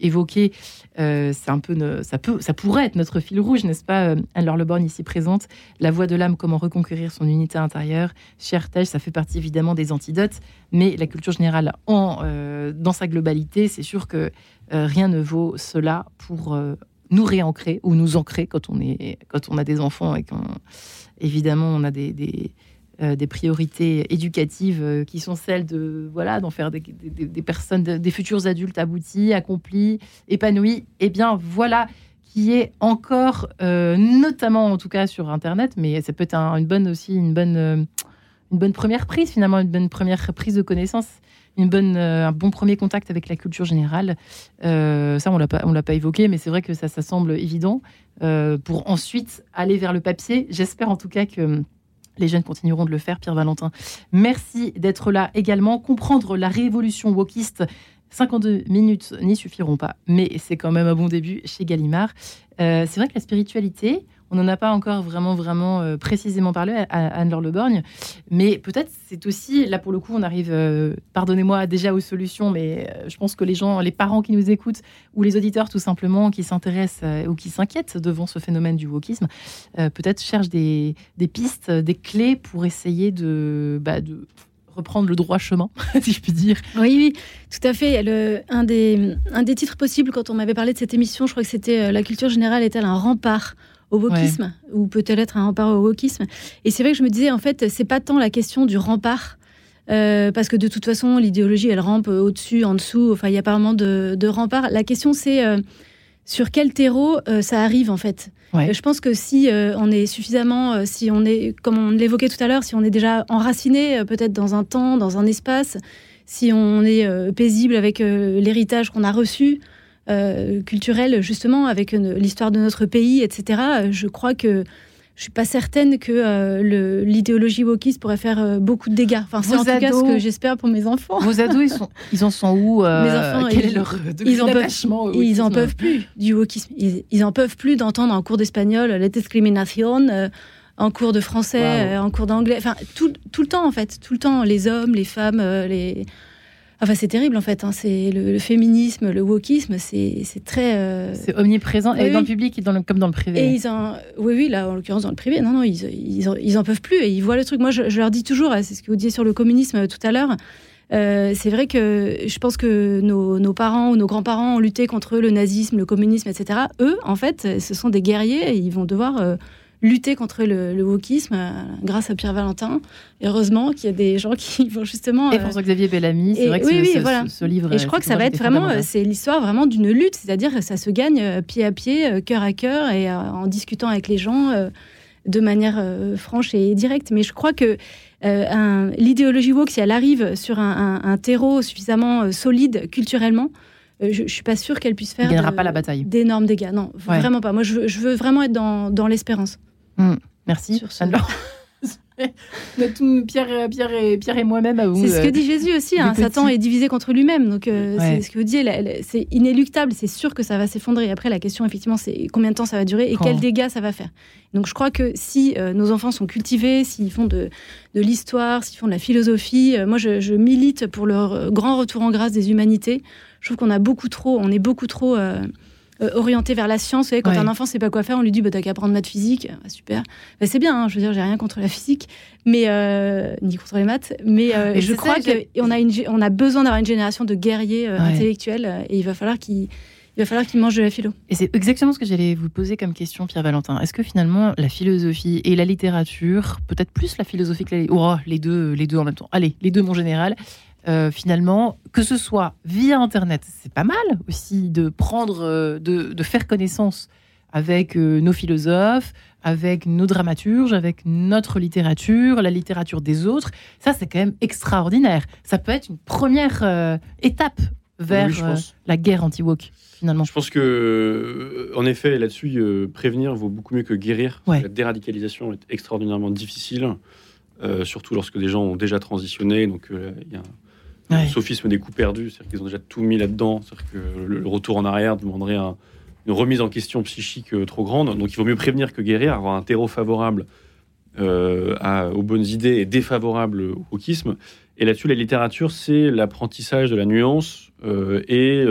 évoqué, euh, c'est un peu ça peut ça pourrait être notre fil rouge, n'est-ce pas euh, Anne-Laure Leborgne ici présente, la voix de l'âme, comment reconquérir son unité intérieure? Cher Tej, ça fait partie évidemment des antidotes, mais la culture générale en, euh, dans sa globalité, c'est sûr que rien ne vaut cela pour nous réancrer ou nous ancrer quand on, est, quand on a des enfants et qu'évidemment on a des, euh, des, priorités éducatives euh, qui sont celles de voilà d'en faire des, personnes, des futurs adultes aboutis, accomplis, épanouis. Eh bien voilà qui est encore, euh, notamment en tout cas sur Internet, mais ça peut être une bonne aussi une bonne, une bonne première prise finalement, une bonne première prise de connaissance une bonne, un bon premier contact avec la culture générale. Ça, on l'a pas, on l'a pas évoqué, mais c'est vrai que ça, ça semble évident pour ensuite aller vers le papier. J'espère en tout cas que les jeunes continueront de le faire. Pierre Valentin, merci d'être là également. Comprendre la révolution wokiste. 52 minutes n'y suffiront pas, mais c'est quand même un bon début chez Gallimard. c'est vrai que la spiritualité, on n'en a pas encore vraiment, vraiment euh, précisément parlé à, Anne-Laure Le Borgne. Mais peut-être c'est aussi, là pour le coup, on arrive, euh, pardonnez-moi déjà aux solutions, mais euh, je pense que les gens, les parents qui nous écoutent, ou les auditeurs tout simplement qui s'intéressent ou qui s'inquiètent devant ce phénomène du wokisme, peut-être cherchent des, pistes, des clés pour essayer de, bah, reprendre le droit chemin, si je puis dire. Oui, oui, tout à fait. Un des titres possibles quand on m'avait parlé de cette émission, je crois que c'était La culture générale est-elle un rempart? Au wokisme, ou peut-être un rempart au wokisme. Et c'est vrai que je me disais, en fait, c'est pas tant la question du rempart, euh, parce que de toute façon, l'idéologie, elle rampe au-dessus, en dessous, enfin, il n'y a pas vraiment de, rempart. La question, c'est euh, sur quel terreau euh, ça arrive, en fait. Je pense que si on est suffisamment, si on est, comme on l'évoquait tout à l'heure, si on est déjà enraciné, peut-être dans un temps, dans un espace, si on est paisible avec l'héritage qu'on a reçu, euh, culturelle, justement, avec l'histoire de notre pays, etc. Je crois que je suis pas certaine que euh, l'idéologie wokiste pourrait faire euh, beaucoup de dégâts. Enfin, c'est en tout cas ce que j'espère pour mes enfants. Vos ados, ils, sont, ils en sont où Mes enfants, quel ils, est leur ils en peuvent, Ils en peuvent plus du wokisme. Ils, ils en peuvent plus d'entendre en cours d'espagnol la discrimination, en cours de français, en cours d'anglais. Enfin, tout, tout, le temps, en fait. Tout le temps, les hommes, les femmes, les Enfin, c'est terrible en fait. Hein. C'est le, féminisme, le wokisme, c'est très. Euh, c'est omniprésent et dans le public et dans le, comme dans le privé. Et ils en, oui, oui, là en l'occurrence dans le privé, non, non, ils, ils, en, peuvent plus et ils voient le truc. Moi, je, leur dis toujours, c'est ce que vous disiez sur le communisme euh, tout à l'heure. Euh, c'est vrai que je pense que nos, nos parents ou nos grands-parents ont lutté contre le nazisme, le communisme, etc. Eux, en fait, ce sont des guerriers et ils vont devoir lutter contre le, wokisme euh, grâce à Pierre Valentin. heureusement qu'il y a des gens qui vont justement. Et euh, François-Xavier Bellamy, c'est vrai que oui, ce, livre. Et je crois que ça va être vraiment, c'est l'histoire vraiment d'une lutte, c'est-à-dire que ça se gagne euh, pied à pied, cœur à cœur, et en discutant avec les gens de manière franche et directe. Mais je crois que l'idéologie woke, si elle arrive sur un, terreau suffisamment solide culturellement, je, ne suis pas sûre qu'elle puisse faire. gagnera pas la bataille. D'énormes dégâts. Non, vraiment pas. Moi, je veux, je veux vraiment être dans, dans l'espérance. Mm. Merci. Sur ce... Alors... Pierre, Pierre et, Pierre et moi-même C'est ce que dit Jésus aussi. Hein, Satan est divisé contre lui-même. Donc, euh, c'est ce que vous dites. C'est inéluctable. C'est sûr que ça va s'effondrer. Après, la question, effectivement, c'est combien de temps ça va durer et quels dégâts ça va faire. Donc, je crois que si euh, nos enfants sont cultivés, s'ils font de, de l'histoire, s'ils font de la philosophie, euh, moi, je, je, milite pour leur grand retour en grâce des humanités. Je trouve qu'on a beaucoup trop, on est beaucoup trop euh, orienté vers la science. Vous quand un enfant sait pas quoi faire, on lui dit bah, t'as qu'à apprendre maths physique. Ah, super. Bah, c'est bien, hein, je veux dire, j'ai rien contre la physique, mais euh, ni contre les maths. Mais, euh, je crois qu'on a, une, on a besoin d'avoir une génération de guerriers intellectuels et il va falloir qu'ils il va falloir qu'ils mangent de la philo. Et c'est exactement ce que j'allais vous poser comme question, Pierre Valentin. Est-ce que finalement la philosophie et la littérature, peut-être plus la philosophie que la oh, les deux, les deux en même temps. Allez, les deux mon général. Euh, finalement, que ce soit via Internet, c'est pas mal aussi de prendre, euh, de, faire connaissance avec euh, nos philosophes, avec nos dramaturges, avec notre littérature, la littérature des autres. Ça, c'est quand même extraordinaire. Ça peut être une première étape vers la guerre anti-woke. Finalement. Je pense que, en effet, là-dessus, prévenir vaut beaucoup mieux que guérir. La déradicalisation est extraordinairement difficile, surtout lorsque des gens ont déjà transitionné. Donc, il y a le sophisme des coups perdus, c'est-à-dire qu'ils ont déjà tout mis là-dedans, c'est-à-dire que le, retour en arrière demanderait une remise en question psychique euh, trop grande. Donc il vaut mieux prévenir que guérir, avoir un terreau favorable euh, aux bonnes idées et défavorable au wokisme. Et là-dessus, la littérature, c'est l'apprentissage de la nuance euh, et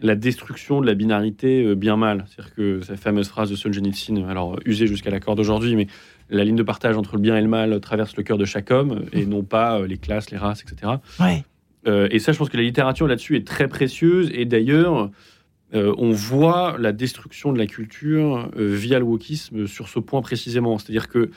la destruction de la binarité bien-mal. C'est-à-dire que cette fameuse phrase de Solzhenitsyn, alors usée jusqu'à la corde aujourd'hui, mais la ligne de partage entre le bien et le mal traverse le cœur de chaque homme, et non pas les classes, les races, etc. Ouais. Euh, et ça, je pense que la littérature là-dessus est très précieuse. Et d'ailleurs, euh, on voit la destruction de la culture euh, via le wokisme sur ce point précisément. C'est-à-dire que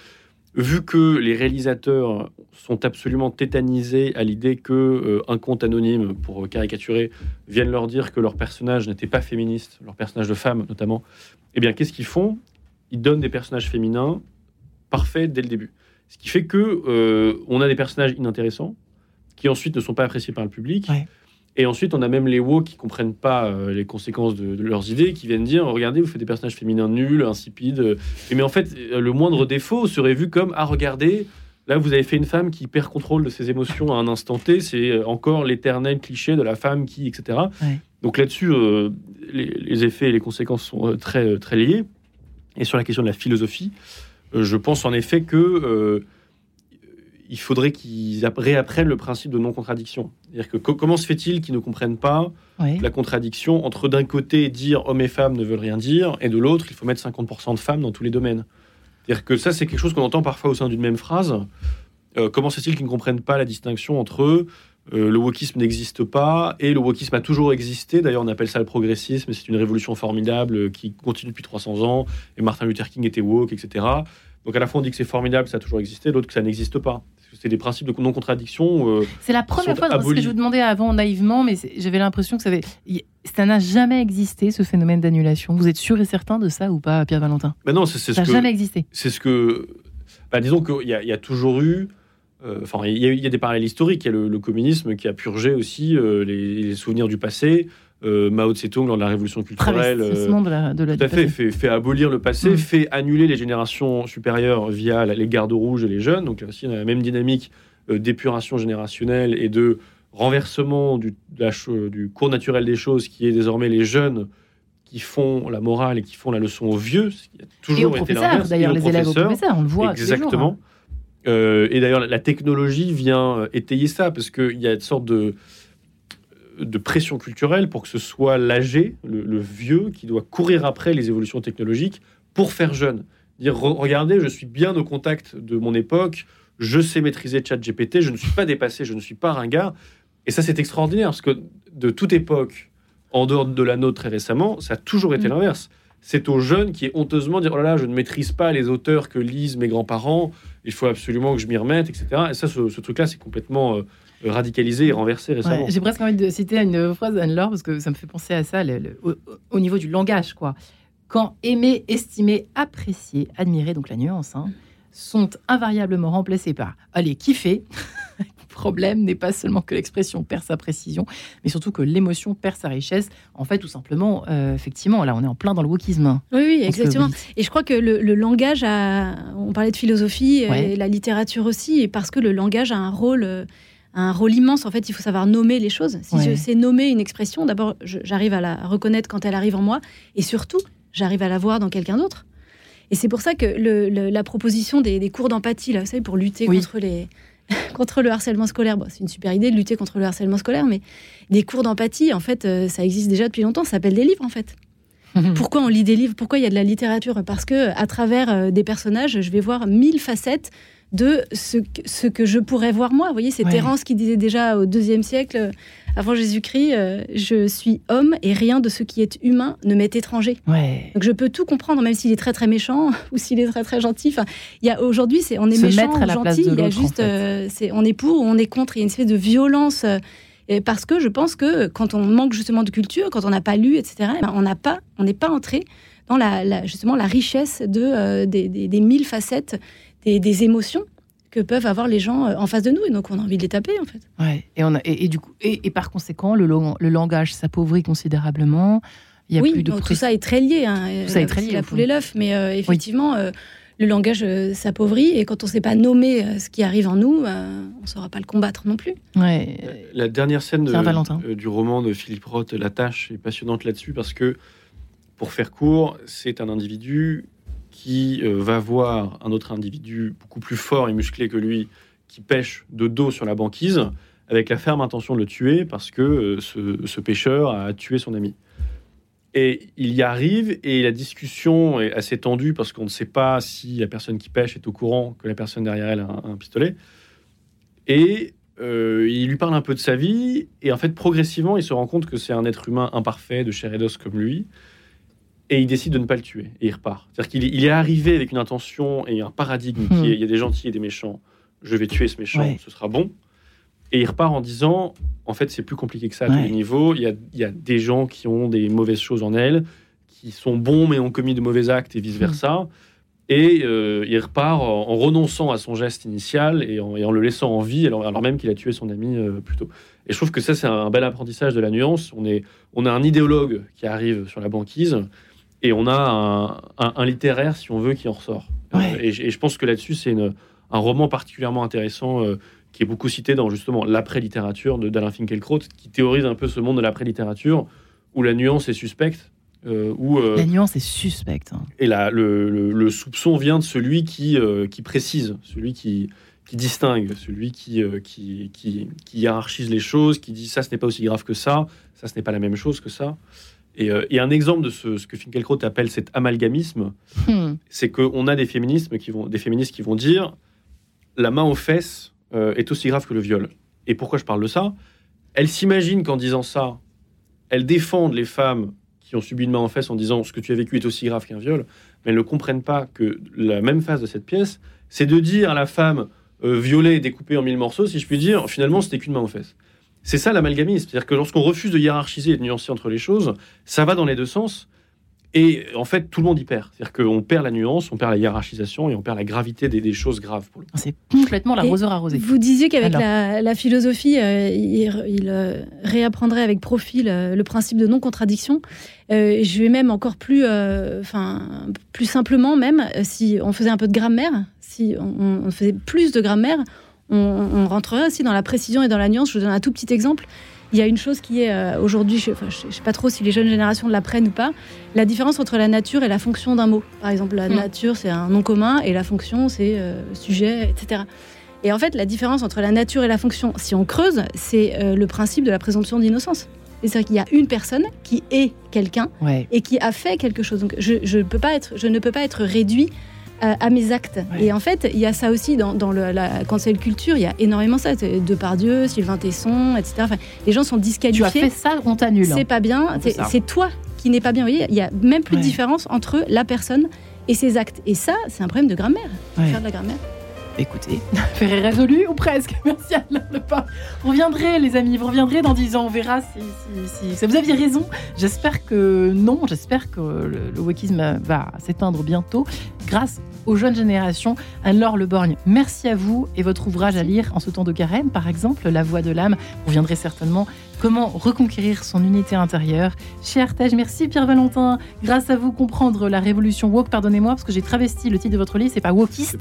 vu que les réalisateurs sont absolument tétanisés à l'idée que un compte anonyme, pour caricaturer, vienne leur dire que leur personnage n'était pas féministe, leur personnage de femme notamment, eh bien, qu'est-ce qu'ils font? Ils donnent des personnages féminins parfaits dès le début. Ce qui fait que on a des personnages inintéressants qui ensuite ne sont pas appréciés par le public. Ouais. Et ensuite, on a même les woke qui comprennent pas euh, les conséquences de, de leurs idées, qui viennent dire regardez, vous faites des personnages féminins nuls, insipides. euh, Et mais en fait, euh, le moindre défaut serait vu comme ah regardez, là vous avez fait une femme qui perd contrôle de ses émotions à un instant T. C'est encore l'éternel cliché de la femme qui, etc. Ouais. Donc là-dessus, euh, les, les effets et les conséquences sont euh, très très liés. Et sur la question de la philosophie, je pense en effet que il faudrait qu'ils app- réapprennent le principe de non-contradiction. C'est-à-dire que co- comment se fait-il qu'ils ne comprennent pas la contradiction entre d'un côté dire hommes et femmes ne veulent rien dire, et de l'autre, il faut mettre 50% de femmes dans tous les domaines. C'est-à-dire que ça, c'est quelque chose qu'on entend parfois au sein d'une même phrase. Euh, comment se fait-il qu'ils ne comprennent pas la distinction entre euh, le wokisme n'existe pas et le wokisme a toujours existé? D'ailleurs, on appelle ça le progressisme, c'est une révolution formidable euh, qui continue depuis 300 ans, et Martin Luther King était woke, etc. Donc à la fois, on dit que c'est formidable, ça a toujours existé, l'autre que ça n'existe pas. C'est des principes de non-contradiction. euh, C'est la première fois, ce que je vous demandais avant naïvement, mais j'avais l'impression que ça, avait... ça n'a jamais existé, ce phénomène d'annulation. Vous êtes sûr et certain de ça ou pas, Pierre Valentin? Ben non, c'est Ça n'a jamais existé. c'est ce que. bah, disons qu'il y, a- il y a toujours eu. euh, Enfin, il y, a eu- il y a des parallèles historiques. Il y a le, le communisme qui a purgé aussi euh, les, les souvenirs du passé. Euh, Mao Tse-tung, lors de la révolution culturelle, euh, de la, de la tout à fait, fait, fait abolir le passé, Mm. fait annuler les générations supérieures via la- les gardes rouges et les jeunes. Donc là aussi, on a la même dynamique euh, d'épuration générationnelle et de renversement du, de cours naturel des choses, qui est désormais les jeunes qui font la morale et qui font la leçon aux vieux, ce qui a Et toujours aux été l'inverse. d'ailleurs, et les élèves aux professeurs. on le voit. jours, Exactement. hein. Euh, et d'ailleurs, la- technologie vient étayer ça, parce qu'il y a une sorte de, de pression culturelle pour que ce soit l'âgé, le, le vieux, qui doit courir après les évolutions technologiques pour faire jeune. Dire, Re- regardez, je suis bien au contact de mon époque, je sais maîtriser ChatGPT, je ne suis pas dépassé, je ne suis pas ringard. Et ça, c'est extraordinaire, parce que de toute époque, en dehors de la nôtre très récemment, ça a toujours été Mm. l'inverse. C'est aux jeunes qui est honteusement dire oh là là, je ne maîtrise pas les auteurs que lisent mes grands-parents, il faut absolument que je m'y remette, etc. Et ça, ce, ce truc-là, c'est complètement euh, radicalisé et renversé récemment. Ouais, J'ai presque envie de citer une phrase d'Anne-Laure parce que ça me fait penser à ça le- le- au, au niveau du langage. quoi. Quand aimer, estimer, apprécier, admirer, donc la nuance, hein, sont invariablement remplacés par allez, kiffer. Le problème n'est pas seulement que l'expression perd sa précision, mais surtout que l'émotion perd sa richesse. En fait, tout simplement, euh, effectivement, là, on est en plein dans le wokisme. hein. Oui, oui, que exactement. oui, Et je crois que le, le langage a. On parlait de philosophie Ouais. et la littérature aussi, et parce que le langage a un rôle. euh, un rôle immense. En fait, il faut savoir nommer les choses. Si Ouais. je sais nommer une expression, d'abord, j'arrive à la reconnaître quand elle arrive en moi, et surtout, j'arrive à la voir dans quelqu'un d'autre. Et c'est pour ça que le- le- la proposition des, des cours d'empathie, là, vous savez, pour lutter Oui. contre les contre le harcèlement scolaire, bon, c'est une super idée de lutter contre le harcèlement scolaire, mais des cours d'empathie, en fait, euh, ça existe déjà depuis longtemps. Ça s'appelle des livres, en fait. Pourquoi on lit des livres? Pourquoi il y a de la littérature? Parce que à travers euh, des personnages, je vais voir mille facettes de ce que, ce que je pourrais voir moi. Vous voyez, c'est Ouais. Terence qui disait déjà au deuxième siècle euh, avant Jésus-Christ euh, Je suis homme et rien de ce qui est humain ne m'est étranger. Ouais. Donc je peux tout comprendre, même s'il est très très méchant ou s'il est très très gentil. Enfin, il y a aujourd'hui, c'est on est Se méchant gentil. Il y a l'autre, en juste, fait. euh, c'est on est pour ou on est contre. Il y a une espèce de violence. euh, et parce que je pense que quand on manque justement de culture, quand on n'a pas lu, etc., eh ben, on n'a pas, on n'est pas entré dans la, la- justement la richesse de euh, des, des- des mille facettes des, des émotions que peuvent avoir les gens euh, en face de nous. Et donc on a envie de les taper en fait. Ouais. Et, on a, et, et du coup, et, et par conséquent, le, lang- le langage s'appauvrit considérablement. Il y a oui, plus de donc tout ça est très lié. hein. Tout ça est très c'est lié, La poule et l'œuf, mais euh, effectivement, euh, le langage euh, s'appauvrit et quand on ne sait pas nommer euh, ce qui arrive en nous, euh, on ne saura pas le combattre non plus. Ouais. La dernière scène de- euh, du roman de Philippe Roth, La Tâche, est passionnante là-dessus parce que, pour faire court, c'est un individu qui euh, va voir un autre individu beaucoup plus fort et musclé que lui qui pêche de dos sur la banquise avec la ferme intention de le tuer parce que euh, ce, ce pêcheur a tué son ami. Et il y arrive et la discussion est assez tendue parce qu'on ne sait pas si la personne qui pêche est au courant que la personne derrière elle a un, un pistolet. Et euh, il lui parle un peu de sa vie, et en fait, progressivement, il se rend compte que c'est un être humain imparfait, de chair et d'os comme lui, et il décide de ne pas le tuer, et il repart. C'est-à-dire qu'il est, il est arrivé avec une intention et un paradigme qui Hmm. est, il y a des gentils et des méchants, je vais tuer ce méchant, Ouais. ce sera bon. Et il repart en disant, en fait, c'est plus compliqué que ça à tous Ouais. les niveaux, il y, a, il y a des gens qui ont des mauvaises choses en elles, qui sont bons mais ont commis de mauvais actes et vice-versa. Et euh, il repart en, en renonçant à son geste initial et en, et en le laissant en vie, alors, alors même qu'il a tué son ami euh, plus tôt. Et je trouve que ça, c'est un bel apprentissage de la nuance. On, est, on a un idéologue qui arrive sur la banquise et on a un, un- un littéraire, si on veut, qui en ressort. Ouais. Euh, et, je- et je pense que là-dessus, c'est un roman particulièrement intéressant euh, qui est beaucoup cité dans justement l'après-littérature d'Alain Finkielkraut, qui théorise un peu ce monde de l'après-littérature où la nuance est suspecte. euh, où, euh, La nuance est suspecte. hein. et là, le, le- le soupçon vient de celui qui, euh, qui précise, celui qui, qui distingue, celui qui, qui, qui, qui hiérarchise les choses, qui dit ça, ce n'est pas aussi grave que ça, ça, ce n'est pas la même chose que ça. Et, et un exemple de ce, ce que Finkielkraut appelle cet amalgamisme, Hmm. c'est qu'on a des, féminismes qui vont, des féministes qui vont dire la main aux fesses euh, est aussi grave que le viol. Et pourquoi je parle de ça? Elles s'imaginent qu'en disant ça, elles défendent les femmes qui ont subi une main aux fesses en disant ce que tu as vécu est aussi grave qu'un viol, mais elles ne comprennent pas que la même phase de cette pièce, c'est de dire à la femme euh, violée et découpée en mille morceaux, si je puis dire, finalement, c'était qu'une main aux fesses. C'est ça l'amalgamisme. C'est-à-dire que lorsqu'on refuse de hiérarchiser et de nuancer entre les choses, ça va dans les deux sens. Et en fait, tout le monde y perd. C'est-à-dire qu'on perd la nuance, on perd la hiérarchisation et on perd la gravité des, des choses graves. Pour le. C'est complètement l'arroseur arrosé. Vous disiez qu'avec la, la philosophie, euh, il, il, euh, réapprendrait avec profil euh, le principe de non-contradiction. Euh, je vais même encore plus, euh, enfin, plus simplement, même si on faisait un peu de grammaire, si on, on faisait plus de grammaire, on, on rentrerait aussi dans la précision et dans la nuance. Je vous donne un tout petit exemple. Il y a une chose qui est euh, aujourd'hui, je ne sais pas trop si les jeunes générations l'apprennent ou pas, la différence entre la nature et la fonction d'un mot. Par exemple, la Mm. nature, c'est un nom commun et la fonction, c'est euh, sujet, etc. Et en fait, la différence entre la nature et la fonction, si on creuse, c'est euh, le principe de la présomption d'innocence. C'est-à-dire qu'il y a une personne qui est quelqu'un Ouais. et qui a fait quelque chose. Donc je, je, peux pas être, je ne peux pas être réduit à mes actes. Ouais. Et en fait, il y a ça aussi dans, dans le, la cancel culture, il y a énormément ça. Depardieu, Sylvain Tesson, etc. Enfin, les gens sont Tu as disqualifiés. fait ça, on t'annule. C'est pas bien. Peu C'est toi qui n'es pas bien. Vous voyez, il y a même plus Ouais. de différence entre la personne et ses actes. Et ça, c'est un problème de grammaire. Ouais. Faire de la grammaire. Écoutez, affaire est résolue ou presque? Merci Alain Lepin. Vous reviendrez, les amis, vous reviendrez dans 10 ans. On verra si, si, vous aviez raison. J'espère que non. J'espère que le, le wokisme va s'éteindre bientôt grâce aux jeunes générations. Anne-Laure Le Borgne, merci à vous et votre ouvrage à lire en ce temps de carême, par exemple, La voix de l'âme. Vous reviendrez certainement. Comment reconquérir son unité intérieure Chez Artege, merci Pierre-Valentin. Grâce à vous, comprendre la révolution woke. Pardonnez-moi parce que j'ai travesti le titre de votre livre. C'est pas wokiste,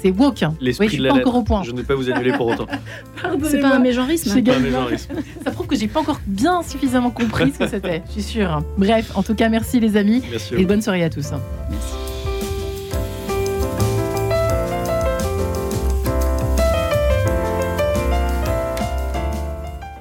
c'est woke. L'esprit Oui, je de suis la pas lettre. encore au point. Je ne vais pas vous annuler pour autant. C'est pas un mégenrisme. Pas un mégenrisme. Ça prouve que j'ai pas encore bien suffisamment compris ce que c'était. Je suis sûre. Bref, en tout cas, merci les amis Merci. et bonne soirée à tous. Merci.